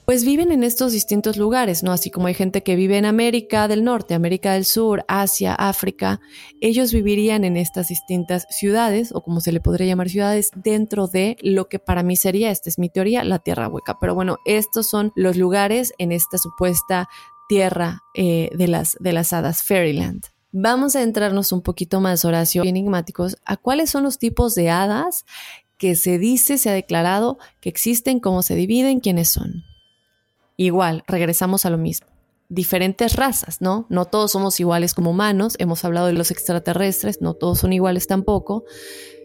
pues viven en estos distintos lugares, ¿no? Así como hay gente que vive en América del Norte, América del Sur, Asia, África, ellos vivirían en estas distintas ciudades, o como se le podría llamar ciudades, dentro de lo que para mí sería, esta es mi teoría, la Tierra Hueca. Pero bueno, estos son los lugares en esta supuesta tierra eh, de, las, de las hadas, Fairyland. Vamos a entrarnos un poquito más, Horacio, enigmáticos, a cuáles son los tipos de hadas que se dice, se ha declarado que existen, cómo se dividen, quiénes son. Igual, regresamos a lo mismo. Diferentes razas, ¿no? No todos somos iguales como humanos, hemos hablado de los extraterrestres, no todos son iguales tampoco.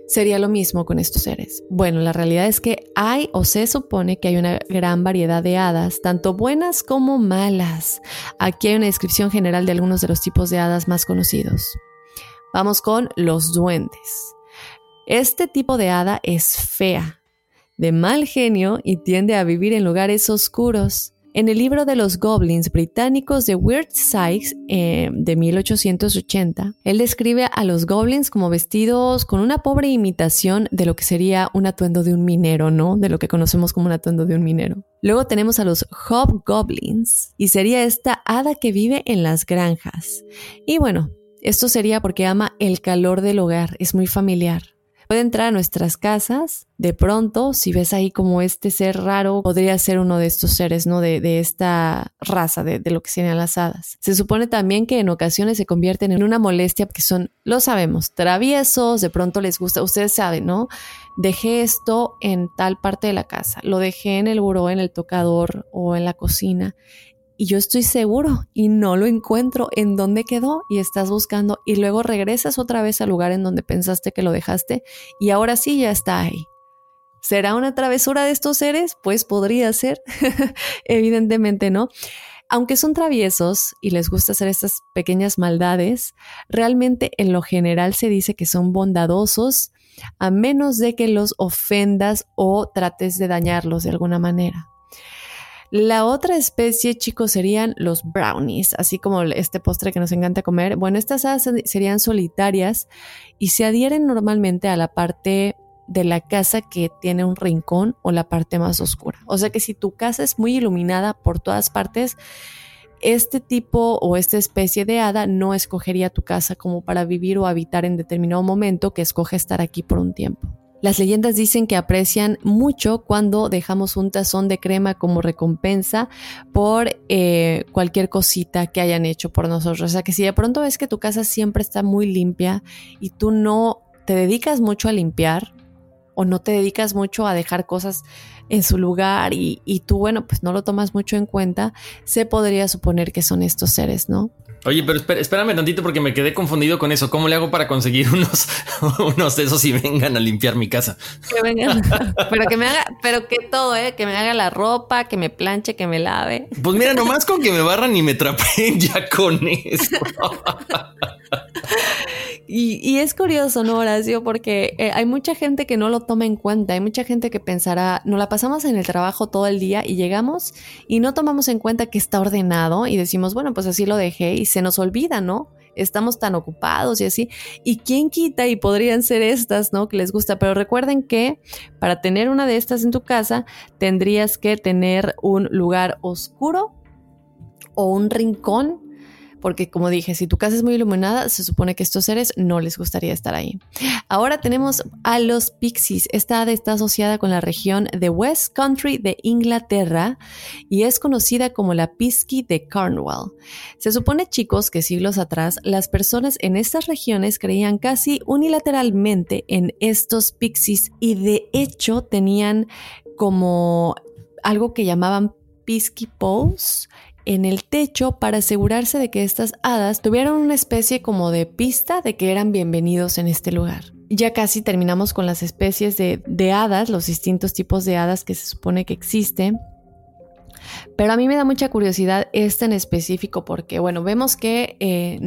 Sería lo mismo con estos seres. Bueno, la realidad es que hay o se supone que hay una gran variedad de hadas, tanto buenas como malas. Aquí hay una descripción general de algunos de los tipos de hadas más conocidos. Vamos con los duendes. Este tipo de hada es fea, de mal genio y tiende a vivir en lugares oscuros. En el libro de los goblins británicos de Weird Sykes eh, de 1880, él describe a los goblins como vestidos con una pobre imitación de lo que sería un atuendo de un minero, ¿no? De lo que conocemos como un atuendo de un minero. Luego tenemos a los hobgoblins y sería esta hada que vive en las granjas. Y bueno, esto sería porque ama el calor del hogar, es muy familiar puede entrar a nuestras casas. De pronto, si ves ahí como este ser raro, podría ser uno de estos seres, ¿no? De, esta raza, de, lo que serían las hadas. Se supone también que en ocasiones se convierten en una molestia porque son, lo sabemos, traviesos, de pronto les gusta, ustedes saben, ¿no? Dejé esto en tal parte de la casa, lo dejé en el buró, en el tocador o en la cocina y yo estoy seguro y no lo encuentro en dónde quedó y estás buscando y luego regresas otra vez al lugar en donde pensaste que lo dejaste y ahora sí ya está ahí. ¿Será una travesura de estos seres? Pues podría ser, evidentemente no. Aunque son traviesos y les gusta hacer estas pequeñas maldades, realmente en lo general se dice que son bondadosos a menos de que los ofendas o trates de dañarlos de alguna manera. La otra especie, chicos, serían los brownies, así como este postre que nos encanta comer. Bueno, estas hadas serían solitarias y se adhieren normalmente a la parte de la casa que tiene un rincón o la parte más oscura. O sea que si tu casa es muy iluminada por todas partes, este tipo o esta especie de hada no escogería tu casa como para vivir o habitar en determinado momento que escoge estar aquí por un tiempo. Las leyendas dicen que aprecian mucho cuando dejamos un tazón de crema como recompensa por eh, cualquier cosita que hayan hecho por nosotros. O sea que si de pronto ves que tu casa siempre está muy limpia y tú no te dedicas mucho a limpiar o no te dedicas mucho a dejar cosas en su lugar y, y tú, bueno, pues no lo tomas mucho en cuenta, se podría suponer que son estos seres, ¿no? Oye, pero espérame tantito porque me quedé confundido con eso. ¿Cómo le hago para conseguir unos, unos de esos y vengan a limpiar mi casa? Que vengan, pero que me haga, pero que todo, ¿eh? Que me haga la ropa, que me planche, que me lave. Pues mira, nomás con que me barran y me trapeen ya con eso. Y, es curioso, ¿no, Horacio? Porque eh, hay mucha gente que no lo toma en cuenta, hay mucha gente que pensará, nos la pasamos en el trabajo todo el día y llegamos y no tomamos en cuenta que está ordenado y decimos, bueno, pues así lo dejé y se nos olvida, ¿no? Estamos tan ocupados y así. ¿Y quién quita? Y podrían ser estas, ¿no? Que les gusta. Pero recuerden que para tener una de estas en tu casa, tendrías que tener un lugar oscuro o un rincón porque como dije, si tu casa es muy iluminada, se supone que estos seres no les gustaría estar ahí. Ahora tenemos a los pixies. Esta está asociada con la región de West Country de Inglaterra y es conocida como la Pisky de Cornwall. Se supone, chicos, que siglos atrás las personas en estas regiones creían casi unilateralmente en estos pixies y de hecho tenían como algo que llamaban Pisky Poles en el techo para asegurarse de que estas hadas tuvieran una especie como de pista de que eran bienvenidos en este lugar. ya casi terminamos con las especies de, hadas, los distintos tipos de hadas que se supone que existen. Pero a mí me da mucha curiosidad esta en específico porque, bueno, vemos que eh,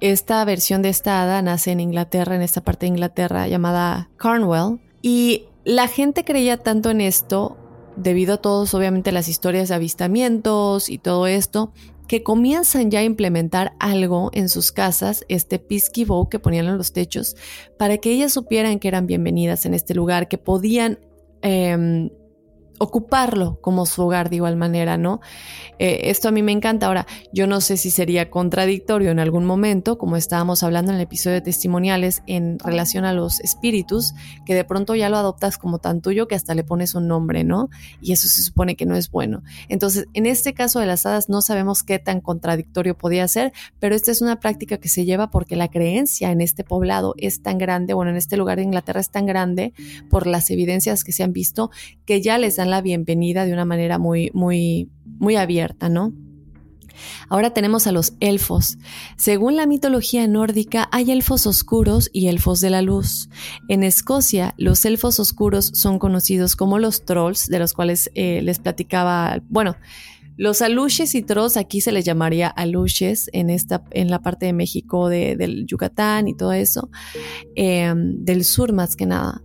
esta versión de esta hada nace en Inglaterra, en esta parte de Inglaterra llamada Cornwall. Y la gente creía tanto en esto, debido a todos, obviamente, las historias de avistamientos y todo esto, que comienzan ya a implementar algo en sus casas, este Pisky Bow que ponían en los techos, para que ellas supieran que eran bienvenidas en este lugar, que podían em, ocuparlo como su hogar de igual manera, ¿no? Eh, esto a mí me encanta. Ahora, yo no sé si sería contradictorio en algún momento, como estábamos hablando en el episodio de testimoniales en relación a los espíritus, que de pronto ya lo adoptas como tan tuyo que hasta le pones un nombre, ¿no? Y eso se supone que no es bueno. Entonces, en este caso de las hadas no sabemos qué tan contradictorio podía ser, pero esta es una práctica que se lleva porque la creencia en este poblado es tan grande, bueno, en este lugar de Inglaterra es tan grande por las evidencias que se han visto que ya les dan la bienvenida de una manera muy, muy, muy abierta, ¿no? Ahora tenemos a los elfos. Según la mitología nórdica, hay elfos oscuros y elfos de la luz. En Escocia, los elfos oscuros son conocidos como los trolls, de los cuales eh, les platicaba, bueno, los aluches y trolls aquí se les llamaría aluches en, esta, en la parte de México del Yucatán y todo eso, em, del sur más que nada.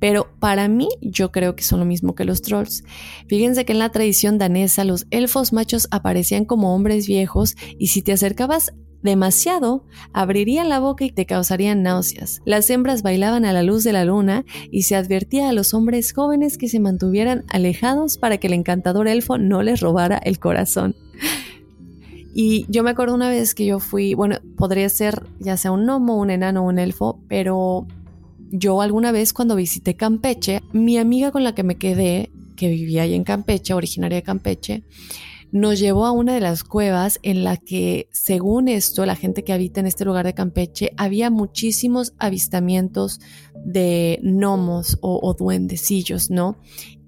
Pero para mí yo creo que son lo mismo que los trolls. Fíjense que en la tradición danesa los elfos machos aparecían como hombres viejos y si te acercabas demasiado, abrirían la boca y te causarían náuseas. Las hembras bailaban a la luz de la luna y se advertía a los hombres jóvenes que se mantuvieran alejados para que el encantador elfo no les robara el corazón. Y yo me acuerdo una vez que yo fui, bueno, podría ser ya sea un gnomo, un enano o un elfo, pero yo alguna vez cuando visité Campeche, mi amiga con la que me quedé, que vivía ahí en Campeche, originaria de Campeche, nos llevó a una de las cuevas en la que, según esto, la gente que habita en este lugar de Campeche, había muchísimos avistamientos de gnomos o, duendecillos, ¿no?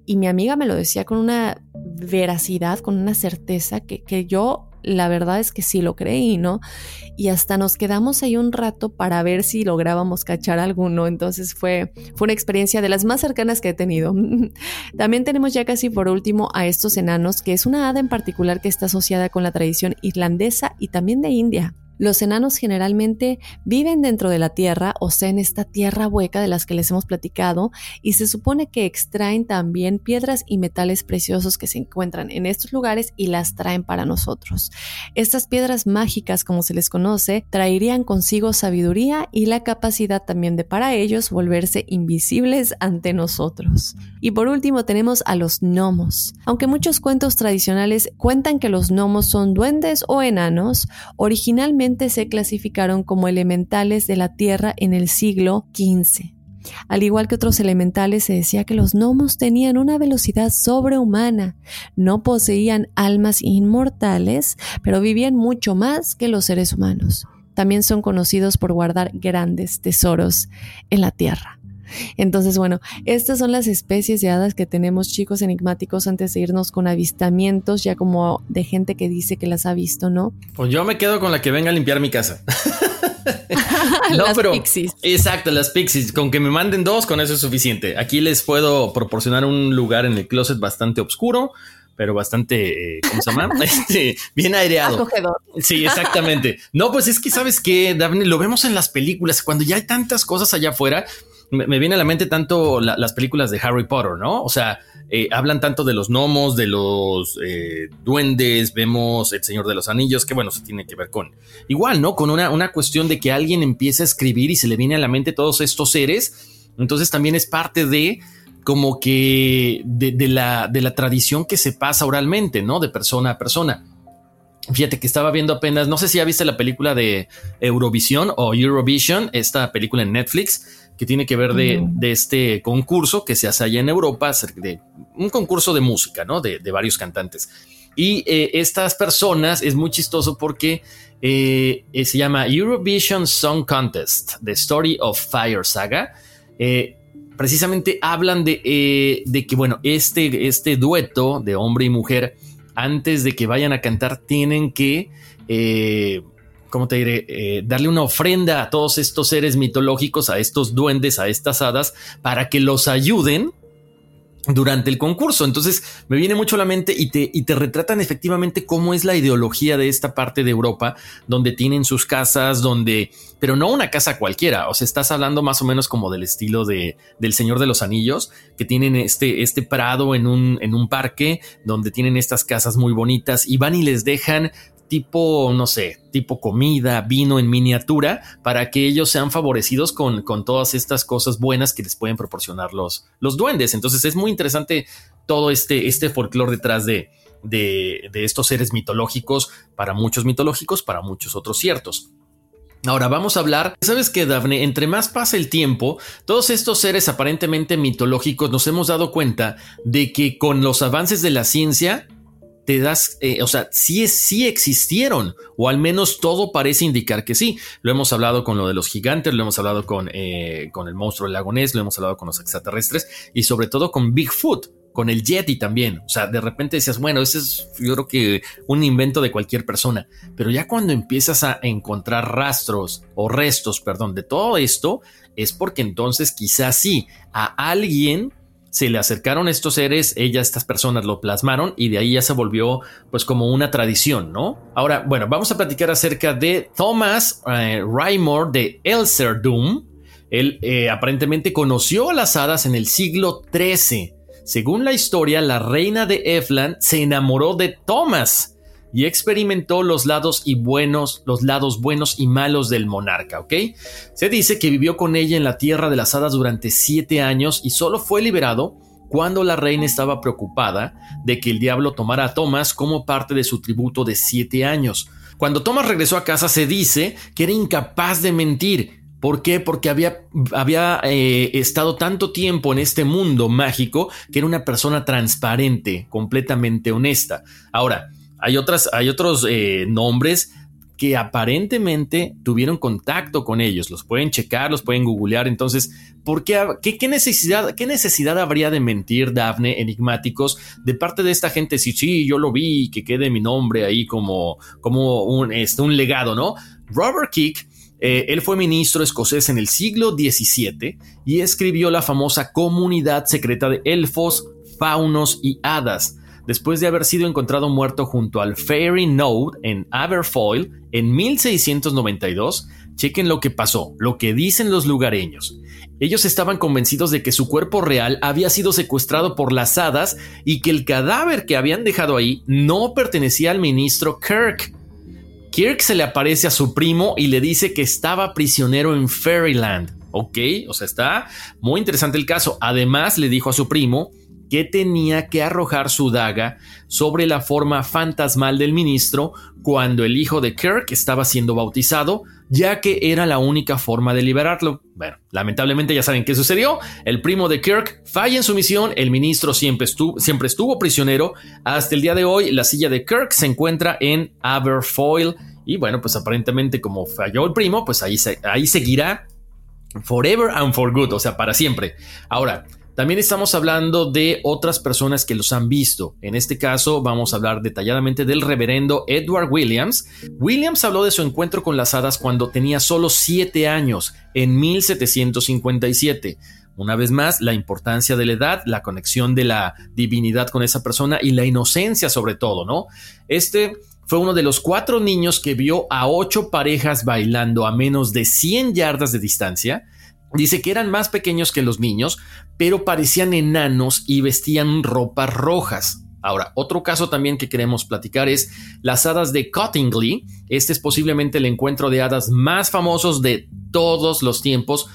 Y mi amiga me lo decía con una veracidad, con una certeza que, que yo la verdad es que sí lo creí, ¿no? Y hasta nos quedamos ahí un rato para ver si lográbamos cachar alguno. Entonces fue, fue una experiencia de las más cercanas que he tenido. También tenemos ya casi por último a estos enanos, que es una hada en particular que está asociada con la tradición irlandesa y también de India. Los enanos generalmente viven dentro de la tierra, o sea, en esta tierra hueca de las que les hemos platicado, y se supone que extraen también piedras y metales preciosos que se encuentran en estos lugares y las traen para nosotros. Estas piedras mágicas, como se les conoce, traerían consigo sabiduría y la capacidad también de para ellos volverse invisibles ante nosotros. Y por último tenemos a los gnomos. Aunque muchos cuentos tradicionales cuentan que los gnomos son duendes o enanos, originalmente se clasificaron como elementales de la Tierra en el siglo XV. Al igual que otros elementales, se decía que los gnomos tenían una velocidad sobrehumana, no poseían almas inmortales, pero vivían mucho más que los seres humanos. También son conocidos por guardar grandes tesoros en la tierra. Entonces, bueno, estas son las especies de hadas que tenemos chicos enigmáticos antes de irnos con avistamientos, ya como de gente que dice que las ha visto, ¿no? Pues yo me quedo con la que venga a limpiar mi casa. las pixies. Exacto, las pixies. Con que me manden dos, con eso es suficiente. Aquí les puedo proporcionar un lugar en el closet bastante oscuro, pero bastante, eh, ¿cómo se llama? Este, bien aireado. Acogedor. Sí, exactamente. No, pues es que sabes que, Daphne, lo vemos en las películas, cuando ya hay tantas cosas allá afuera, me, viene a la mente tanto las películas de Harry Potter, ¿no? O sea, eh, hablan tanto de los gnomos, de los eh, duendes, vemos El Señor de los Anillos, que bueno, eso tiene que ver con igual, ¿no? Con una, una cuestión de que alguien empieza a escribir y se le viene a la mente todos estos seres. Entonces también es parte de como que de, la, de la tradición que se pasa oralmente, ¿no? De persona a persona. Fíjate que estaba viendo apenas, no sé si ya viste la película de Eurovisión o Eurovision, esta película en Netflix, que tiene que ver de, este concurso que se hace allá en Europa, de un concurso de música, ¿no? De, varios cantantes. Y eh, estas personas es muy chistoso porque eh, eh, se llama Eurovision Song Contest, The Story of Fire Saga. precisamente hablan de, de, que, bueno, este, este dueto de hombre y mujer, antes de que vayan a cantar, tienen que ¿cómo te diré? Eh, darle una ofrenda a todos estos seres mitológicos, a estos duendes, a estas hadas, para que los ayuden durante el concurso. Entonces me viene mucho a la mente y te, y te retratan efectivamente cómo es la ideología de esta parte de Europa, donde tienen sus casas, donde, pero no una casa cualquiera. O sea, estás hablando más o menos como del estilo de del Señor de los Anillos, que tienen este, este prado en un, en un parque, donde tienen estas casas muy bonitas y van y les dejan tipo, no sé, tipo comida, vino en miniatura, para que ellos sean favorecidos con, con todas estas cosas buenas que les pueden proporcionar los, los duendes. Entonces es muy interesante todo este, este folclore detrás de, de, de estos seres mitológicos, para muchos mitológicos, para muchos otros ciertos. Ahora vamos a hablar, ¿sabes qué, Dafne? Entre más pasa el tiempo, todos estos seres aparentemente mitológicos nos hemos dado cuenta de que con los avances de la ciencia te das, eh, o sea, sí, sí existieron, o al menos todo parece indicar que sí. Lo hemos hablado con lo de los gigantes, lo hemos hablado con, eh, con el monstruo del lagonés, lo hemos hablado con los extraterrestres y sobre todo con Bigfoot, con el Yeti también. O sea, de repente decías, bueno, ese es yo creo que un invento de cualquier persona, pero ya cuando empiezas a encontrar rastros o restos, perdón, de todo esto, es porque entonces quizás sí, a alguien se le acercaron estos seres, ellas, estas personas lo plasmaron y de ahí ya se volvió pues como una tradición, ¿no? Ahora, bueno, vamos a platicar acerca de Thomas eh, de Elserdum. Él eh, aparentemente conoció a las hadas en el siglo XIII. Según la historia, la reina de Efland se enamoró de Thomas y experimentó los lados y buenos, los lados buenos y malos del monarca, ¿ok? Se dice que vivió con ella en la tierra de las hadas durante siete años y solo fue liberado cuando la reina estaba preocupada de que el diablo tomara a Thomas como parte de su tributo de siete años. Cuando Thomas regresó a casa se dice que era incapaz de mentir. ¿Por qué? Porque había, había eh, estado tanto tiempo en este mundo mágico que era una persona transparente, completamente honesta. Ahora, hay, otras, hay otros eh, nombres que aparentemente tuvieron contacto con ellos. Los pueden checar, los pueden googlear. Entonces, ¿por qué, qué, necesidad, qué necesidad habría de mentir, Dafne, enigmáticos, de parte de esta gente? Si sí, yo lo vi, que quede mi nombre ahí como, como un, este, un legado, ¿no? Robert Kick. Eh, él fue ministro escocés en el siglo XVII y escribió la famosa Comunidad Secreta de Elfos, Faunos y Hadas, después de haber sido encontrado muerto junto al Fairy Node en Aberfoyle en 1692, chequen lo que pasó, lo que dicen los lugareños. Ellos estaban convencidos de que su cuerpo real había sido secuestrado por las hadas y que el cadáver que habían dejado ahí no pertenecía al ministro Kirk. Kirk se le aparece a su primo y le dice que estaba prisionero en Fairyland. Ok, o sea, está muy interesante el caso. Además, le dijo a su primo que tenía que arrojar su daga sobre la forma fantasmal del ministro cuando el hijo de Kirk estaba siendo bautizado, ya que era la única forma de liberarlo. Bueno, lamentablemente ya saben qué sucedió. El primo de Kirk falla en su misión, el ministro siempre estuvo, siempre estuvo prisionero. Hasta el día de hoy, la silla de Kirk se encuentra en Aberfoyle. Y bueno, pues aparentemente como falló el primo, pues ahí, ahí seguirá forever and for good, o sea, para siempre. Ahora, también estamos hablando de otras personas que los han visto. En este caso vamos a hablar detalladamente del reverendo Edward Williams. Williams habló de su encuentro con las hadas cuando tenía solo 7 años, en 1757. Una vez más, la importancia de la edad, la conexión de la divinidad con esa persona y la inocencia sobre todo, ¿no? Este fue uno de los cuatro niños que vio a ocho parejas bailando a menos de 100 yardas de distancia Dice que eran más pequeños que los niños, pero parecían enanos y vestían ropas rojas. Ahora, otro caso también que queremos platicar es las hadas de Cottingley. Este es posiblemente el encuentro de hadas más famosos de todos los tiempos.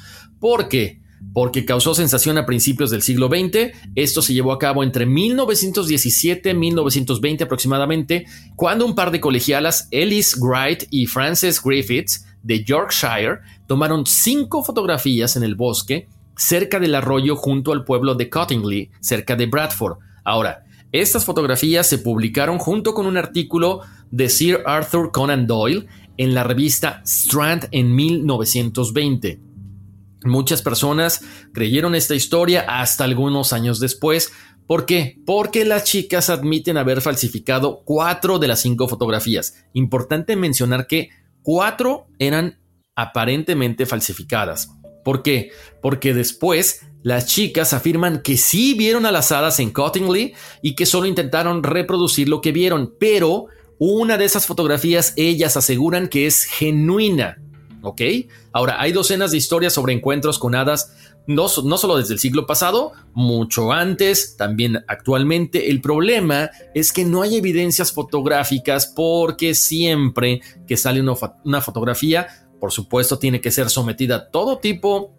¿Por qué? Porque causó sensación a principios del siglo XX. Esto se llevó a cabo entre 1917 y 1920 aproximadamente, cuando un par de colegialas, Ellis Wright y Frances Griffiths, de Yorkshire, tomaron cinco fotografías en el bosque cerca del arroyo junto al pueblo de Cottingley, cerca de Bradford. Ahora, estas fotografías se publicaron junto con un artículo de Sir Arthur Conan Doyle en la revista Strand en 1920. Muchas personas creyeron esta historia hasta algunos años después. ¿Por qué? Porque las chicas admiten haber falsificado cuatro de las cinco fotografías. Importante mencionar que cuatro eran aparentemente falsificadas. ¿Por qué? Porque después las chicas afirman que sí vieron a las hadas en Cottingley y que solo intentaron reproducir lo que vieron, pero una de esas fotografías ellas aseguran que es genuina. ¿Ok? Ahora, hay docenas de historias sobre encuentros con hadas, no, no, solo desde el siglo pasado, mucho antes, también actualmente. El problema es que no hay evidencias fotográficas porque siempre que sale una, una fotografía, por supuesto, tiene que ser sometida a todo tipo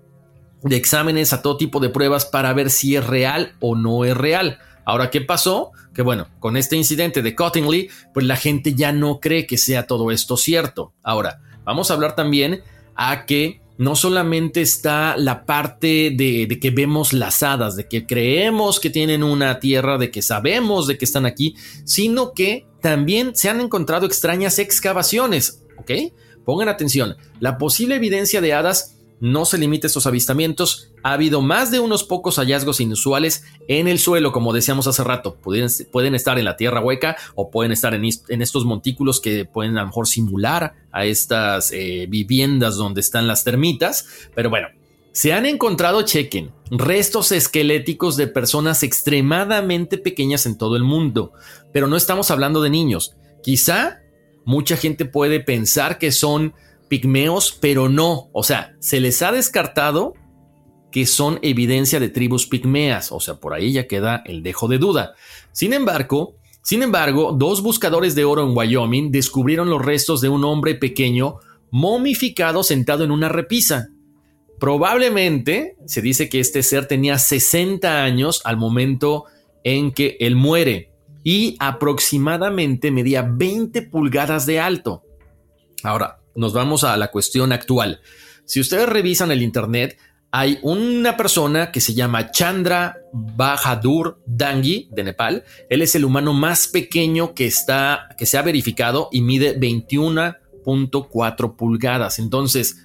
de exámenes, a todo tipo de pruebas para ver si es real o no es real. Ahora, ¿qué pasó? Que bueno, con este incidente de Cottingley, pues la gente ya no cree que sea todo esto cierto. Ahora, vamos a hablar también a que no solamente está la parte de, de, que vemos las hadas, de que creemos que tienen una tierra, de que sabemos de que están aquí, sino que también se han encontrado extrañas excavaciones, ¿ok? Pongan atención, la posible evidencia de hadas no se limita a estos avistamientos. Ha habido más de unos pocos hallazgos inusuales en el suelo, como decíamos hace rato. Pueden, estar en la tierra hueca o pueden estar en, en, estos montículos que pueden a lo mejor simular a estas eh, viviendas donde están las termitas. Pero bueno, se han encontrado, chequen, restos esqueléticos de personas extremadamente pequeñas en todo el mundo. Pero no estamos hablando de niños. Quizá mucha gente puede pensar que son pigmeos, pero no. O sea, se les ha descartado que son evidencia de tribus pigmeas. O sea, por ahí ya queda el dejo de duda. Sin embargo, sin embargo, dos buscadores de oro en Wyoming descubrieron los restos de un hombre pequeño momificado sentado en una repisa. Probablemente se dice que este ser tenía 60 años al momento en que él muere y aproximadamente medía 20 pulgadas de alto. Ahora, nos vamos a la cuestión actual. Si ustedes revisan el Internet, hay una persona que se llama Chandra Bahadur Dangi de Nepal. Él es el humano más pequeño que, está, que se ha verificado y mide 21.4 pulgadas. Entonces,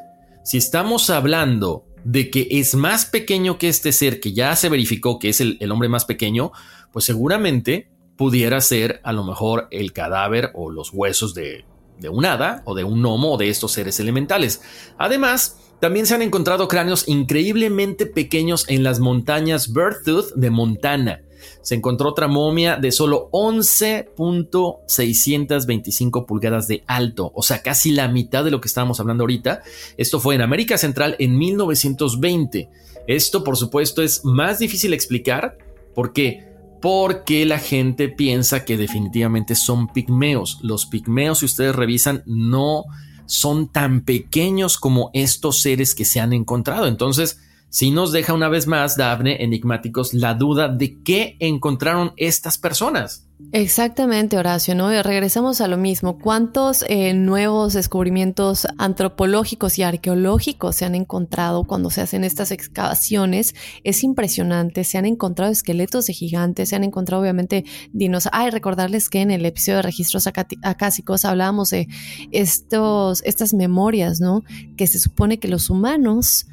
si estamos hablando de que es más pequeño que este ser que ya se verificó que es el, el hombre más pequeño, pues seguramente pudiera ser a lo mejor el cadáver o los huesos de, un hada o de un gnomo o de estos seres elementales. Además, también se han encontrado cráneos increíblemente pequeños en las montañas Berthoud de Montana. Se encontró otra momia de solo 11.625 pulgadas de alto, o sea, casi la mitad de lo que estábamos hablando ahorita. Esto fue en América Central en 1920. Esto, por supuesto, es más difícil explicar porque porque la gente piensa que definitivamente son pigmeos. Los pigmeos, si ustedes revisan, no son tan pequeños como estos seres que se han encontrado. Entonces, si nos deja una vez más, Daphne, enigmáticos, la duda de qué encontraron estas personas. Exactamente, Horacio, ¿no? regresamos a lo mismo. ¿Cuántos eh, nuevos descubrimientos antropológicos y arqueológicos se han encontrado cuando se hacen estas excavaciones? Es impresionante. Se han encontrado esqueletos de gigantes, se han encontrado obviamente dinosaurios. Ay, recordarles que en el episodio de registros acásicos hablábamos de estos, estas memorias, ¿no? Que se supone que los humanos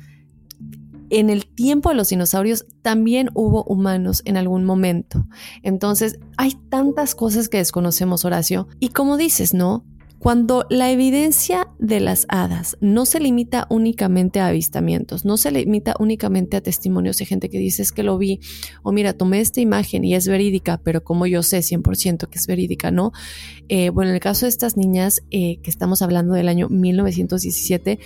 en el tiempo de los dinosaurios también hubo humanos en algún momento. Entonces, hay tantas cosas que desconocemos, Horacio. Y como dices, ¿no? Cuando la evidencia de las hadas no se limita únicamente a avistamientos, no se limita únicamente a testimonios de gente que dice que lo vi, o mira, tomé esta imagen y es verídica, pero como yo sé 100% que es verídica, ¿no? Eh, bueno, en el caso de estas niñas eh, que estamos hablando del año 1917,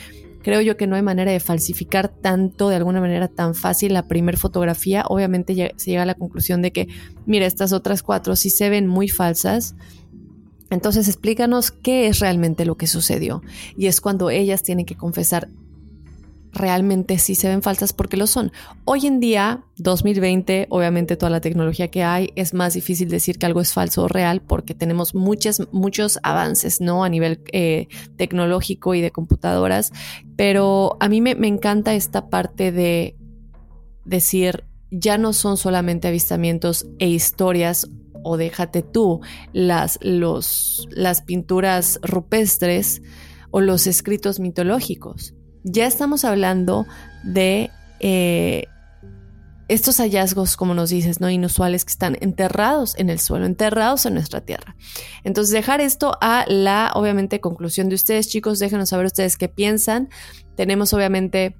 Creo yo que no hay manera de falsificar tanto, de alguna manera tan fácil la primer fotografía. Obviamente se llega a la conclusión de que, mira, estas otras cuatro sí se ven muy falsas. Entonces explícanos qué es realmente lo que sucedió. Y es cuando ellas tienen que confesar realmente sí se ven falsas porque lo son. Hoy en día, 2020, obviamente toda la tecnología que hay, es más difícil decir que algo es falso o real porque tenemos muchas, muchos avances, ¿no? A nivel eh, tecnológico y de computadoras. Pero a mí me, me encanta esta parte de decir, ya no son solamente avistamientos e historias o déjate tú las, los, las pinturas rupestres o los escritos mitológicos ya estamos hablando de, eh, estos hallazgos, como nos dices, no inusuales que están enterrados en el suelo, enterrados en nuestra tierra. Entonces, dejar esto a la, obviamente, conclusión de ustedes, chicos, déjenos saber ustedes qué piensan. Tenemos, obviamente,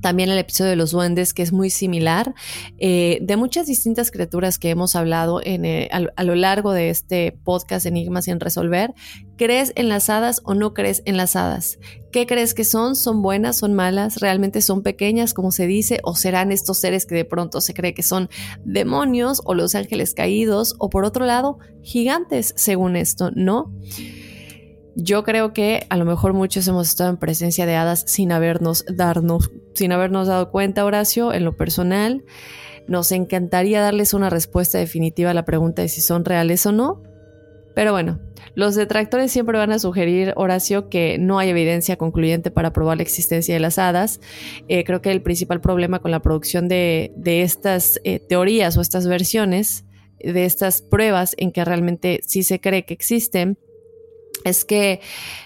también el episodio de los duendes, que es muy similar, eh, de muchas distintas criaturas que hemos hablado en, eh, a, lo largo de este podcast Enigmas sin resolver. ¿Crees en las hadas o no crees en las hadas? ¿Qué crees que son? ¿Son buenas? ¿Son malas? ¿Realmente son pequeñas, como se dice? ¿O serán estos seres que de pronto se cree que son demonios o los ángeles caídos? ¿O por otro lado, gigantes, según esto, no? Yo creo que a lo mejor muchos hemos estado en presencia de hadas sin habernos, darnos, sin habernos dado cuenta, Horacio, en lo personal. Nos encantaría darles una respuesta definitiva a la pregunta de si son reales o no. Pero bueno, los detractores siempre van a sugerir, Horacio, que no hay evidencia concluyente para probar la existencia de las hadas. Eh, creo que el principal problema con la producción de, estas eh, teorías o estas versiones, de estas pruebas en que realmente sí se cree que existen, es que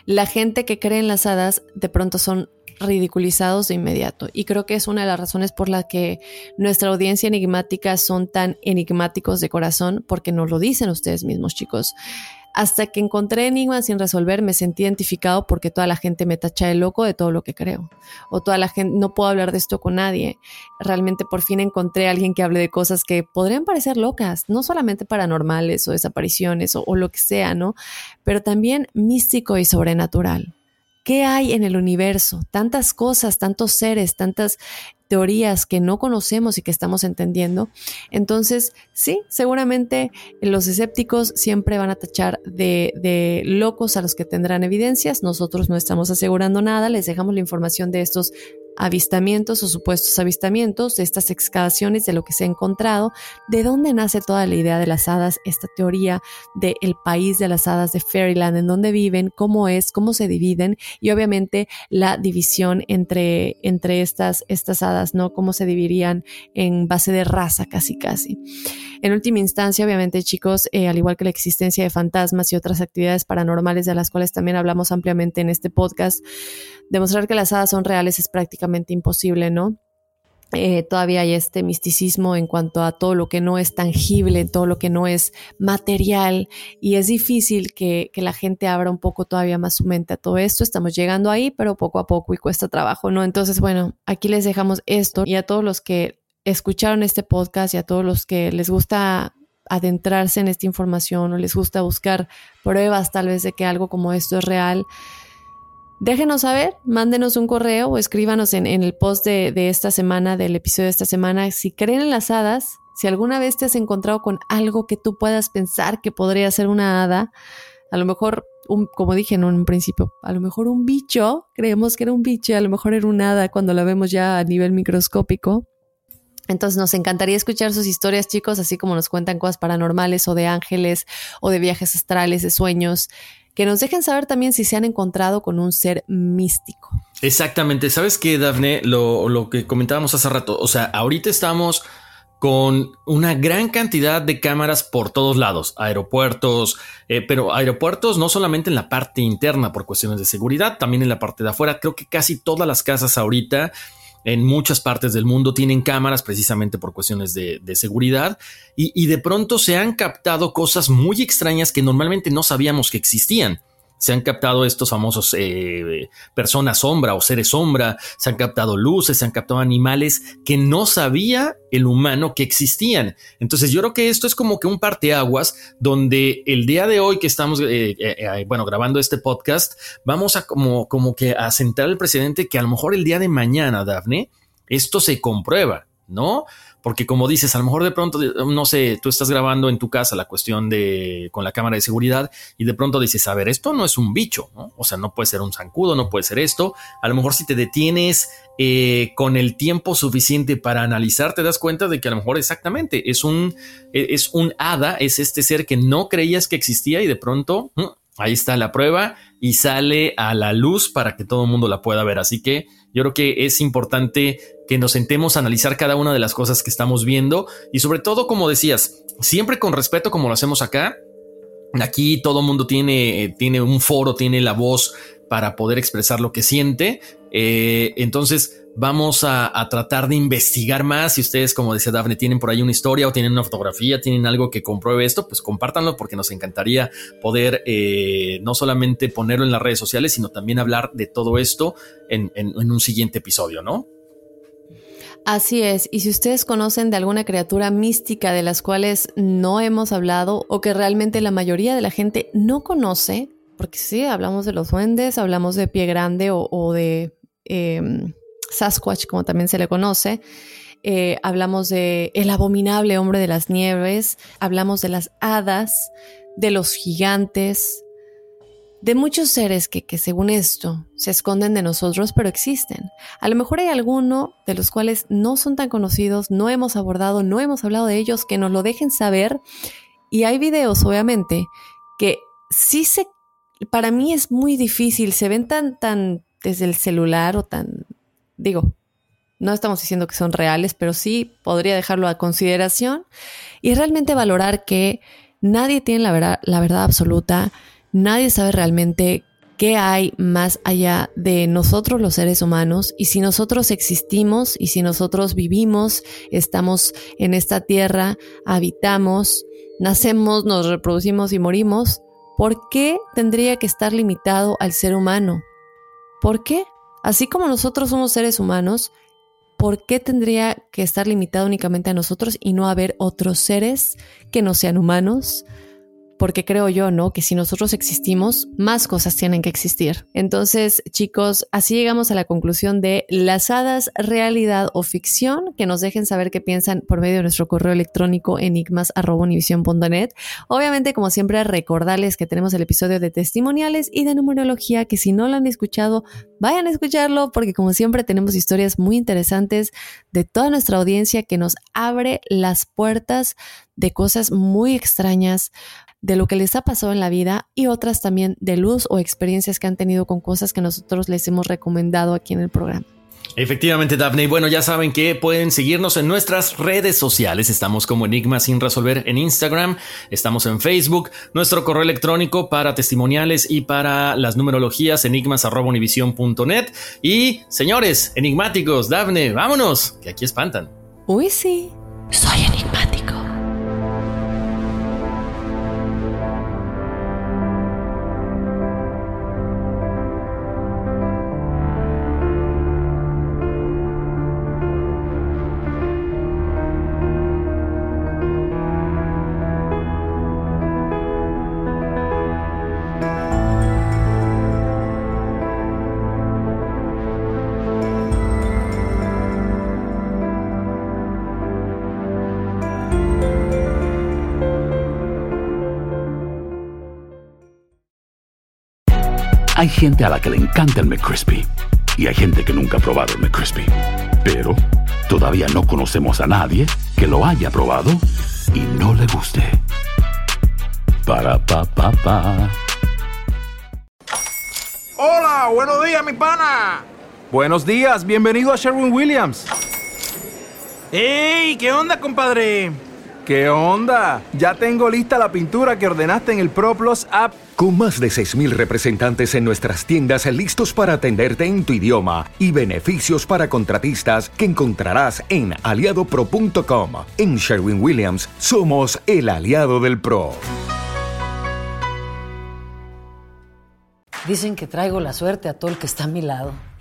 la gente que cree en las hadas de pronto son ridiculizados de inmediato. Y creo que es una de las razones por la que nuestra audiencia enigmática son tan enigmáticos de corazón, porque nos lo dicen ustedes mismos, chicos. Hasta que encontré enigmas sin resolver, me sentí identificado porque toda la gente me tacha de loco de todo lo que creo. O toda la gente, no puedo hablar de esto con nadie. Realmente por fin encontré a alguien que hable de cosas que podrían parecer locas, no solamente paranormales o desapariciones o, o lo que sea, ¿no? Pero también místico y sobrenatural. ¿Qué hay en el universo? Tantas cosas, tantos seres, tantas teorías que no conocemos y que estamos entendiendo. Entonces, sí, seguramente los escépticos siempre van a tachar de, de, locos a los que tendrán evidencias. Nosotros no estamos asegurando nada, les dejamos la información de estos avistamientos o supuestos avistamientos, de estas excavaciones, de lo que se ha encontrado, de dónde nace toda la idea de las hadas, esta teoría del el país de las hadas de Fairyland, en dónde viven, cómo es, cómo se dividen y obviamente la división entre, entre estas, estas hadas, ¿no? Cómo se dividirían en base de raza casi casi. En última instancia, obviamente chicos, eh, al igual que la existencia de fantasmas y otras actividades paranormales de las cuales también hablamos ampliamente en este podcast, demostrar que las hadas son reales es prácticamente imposible, ¿no? Eh, todavía hay este misticismo en cuanto a todo lo que no es tangible, todo lo que no es material, y es difícil que, que, la gente abra un poco todavía más su mente a todo esto. Estamos llegando ahí, pero poco a poco y cuesta trabajo, ¿no? Entonces, bueno, aquí les dejamos esto y a todos los que escucharon este podcast y a todos los que les gusta adentrarse en esta información o les gusta buscar pruebas tal vez de que algo como esto es real, Déjenos saber, mándenos un correo o escríbanos en, el post de, esta semana, del episodio de esta semana, si creen en las hadas, si alguna vez te has encontrado con algo que tú puedas pensar que podría ser una hada, a lo mejor, un, como dije en un principio, a lo mejor un bicho, creemos que era un bicho, a lo mejor era una hada cuando la vemos ya a nivel microscópico. Entonces nos encantaría escuchar sus historias, chicos, así como nos cuentan cosas paranormales o de ángeles o de viajes astrales, de sueños que nos dejen saber también si se han encontrado con un ser místico. Exactamente, ¿sabes qué, Dafne? Lo, que comentábamos hace rato, o sea, ahorita estamos con una gran cantidad de cámaras por todos lados, aeropuertos, eh, pero aeropuertos no solamente en la parte interna por cuestiones de seguridad, también en la parte de afuera. Creo que casi todas las casas ahorita en muchas partes del mundo tienen cámaras precisamente por cuestiones de, seguridad y, de pronto se han captado cosas muy extrañas que normalmente no sabíamos que existían se han captado estos famosos eh, personas sombra o seres sombra, se han captado luces, se han captado animales que no sabía el humano que existían. Entonces yo creo que esto es como que un parteaguas donde el día de hoy que estamos, eh, eh, bueno, grabando este podcast, vamos a como, como que a sentar al presidente que a lo mejor el día de mañana, Dafne, esto se comprueba, ¿no? Porque como dices, a lo mejor de pronto, no sé, tú estás grabando en tu casa la cuestión de con la cámara de seguridad y de pronto dices, a ver, esto no es un bicho, ¿no? O sea, no puede ser un zancudo, no puede ser esto. A lo mejor si te detienes eh, con el tiempo suficiente para analizar, te das cuenta de que a lo mejor exactamente es un, e, es un hada, es este ser que no creías que existía y de pronto mm, ahí está la prueba y sale a la luz para que todo el mundo la pueda ver. Así que yo creo que es importante que nos sentemos a analizar cada una de las cosas que estamos viendo y sobre todo, como decías, siempre con respeto como lo hacemos acá, Aquí todo mundo tiene, eh, tiene un foro, tiene la voz para poder expresar lo que siente. Eh, entonces vamos a, tratar de investigar más. Si ustedes, como decía Dafne, tienen por ahí una historia o tienen una fotografía, tienen algo que compruebe esto, pues compártanlo porque nos encantaría poder eh, no solamente ponerlo en las redes sociales, sino también hablar de todo esto en, en un siguiente episodio, ¿no? Así es, y si ustedes conocen de alguna criatura mística de las cuales no hemos hablado o que realmente la mayoría de la gente no conoce, porque sí, hablamos de los duendes, hablamos de pie grande o, de em, Sasquatch, como también se le conoce, eh, hablamos de el abominable hombre de las nieves, hablamos de las hadas, de los gigantes, de muchos seres que, que, según esto se esconden de nosotros, pero existen. A lo mejor hay alguno de los cuales no son tan conocidos, no hemos abordado, no hemos hablado de ellos, que nos lo dejen saber. Y hay videos, obviamente, que sí se... Para mí es muy difícil, se ven tan, tan desde el celular o tan... Digo, no estamos diciendo que son reales, pero sí podría dejarlo a consideración y realmente valorar que nadie tiene la verdad, la verdad absoluta Nadie sabe realmente qué hay más allá de nosotros los seres humanos y si nosotros existimos y si nosotros vivimos, estamos en esta tierra, habitamos, nacemos, nos reproducimos y morimos, ¿por qué tendría que estar limitado al ser humano? ¿Por qué? Así como nosotros somos seres humanos, ¿por qué tendría que estar limitado únicamente a nosotros y no haber otros seres que no sean humanos? Porque creo yo, ¿no? Que si nosotros existimos, más cosas tienen que existir. Entonces, chicos, así llegamos a la conclusión de las hadas, realidad o ficción, que nos dejen saber qué piensan por medio de nuestro correo electrónico enigmas.univision.net. Obviamente, como siempre, recordarles que tenemos el episodio de testimoniales y de numerología, que si no lo han escuchado, vayan a escucharlo, porque como siempre tenemos historias muy interesantes de toda nuestra audiencia que nos abre las puertas de cosas muy extrañas, de lo que les ha pasado en la vida y otras también de luz o experiencias que han tenido con cosas que nosotros les hemos recomendado aquí en el programa. Efectivamente, Daphne. Y bueno, ya saben que pueden seguirnos en nuestras redes sociales. Estamos como Enigma sin resolver en Instagram, estamos en Facebook, nuestro correo electrónico para testimoniales y para las numerologías enigmas.univision.net. Y señores, enigmáticos, Daphne, vámonos, que aquí espantan. Uy, sí, soy enigmático. Gente a la que le encanta el McCrispy y hay gente que nunca ha probado el McCrispy. Pero todavía no conocemos a nadie que lo haya probado y no le guste. Para pa pa pa. Hola, buenos días, mi pana. Buenos días, bienvenido a Sherwin Williams. ¡Ey! ¿Qué onda, compadre? ¿Qué onda? Ya tengo lista la pintura que ordenaste en el ProPlus app. Con más de 6.000 representantes en nuestras tiendas listos para atenderte en tu idioma y beneficios para contratistas que encontrarás en aliadopro.com. En Sherwin Williams somos el aliado del PRO. Dicen que traigo la suerte a todo el que está a mi lado.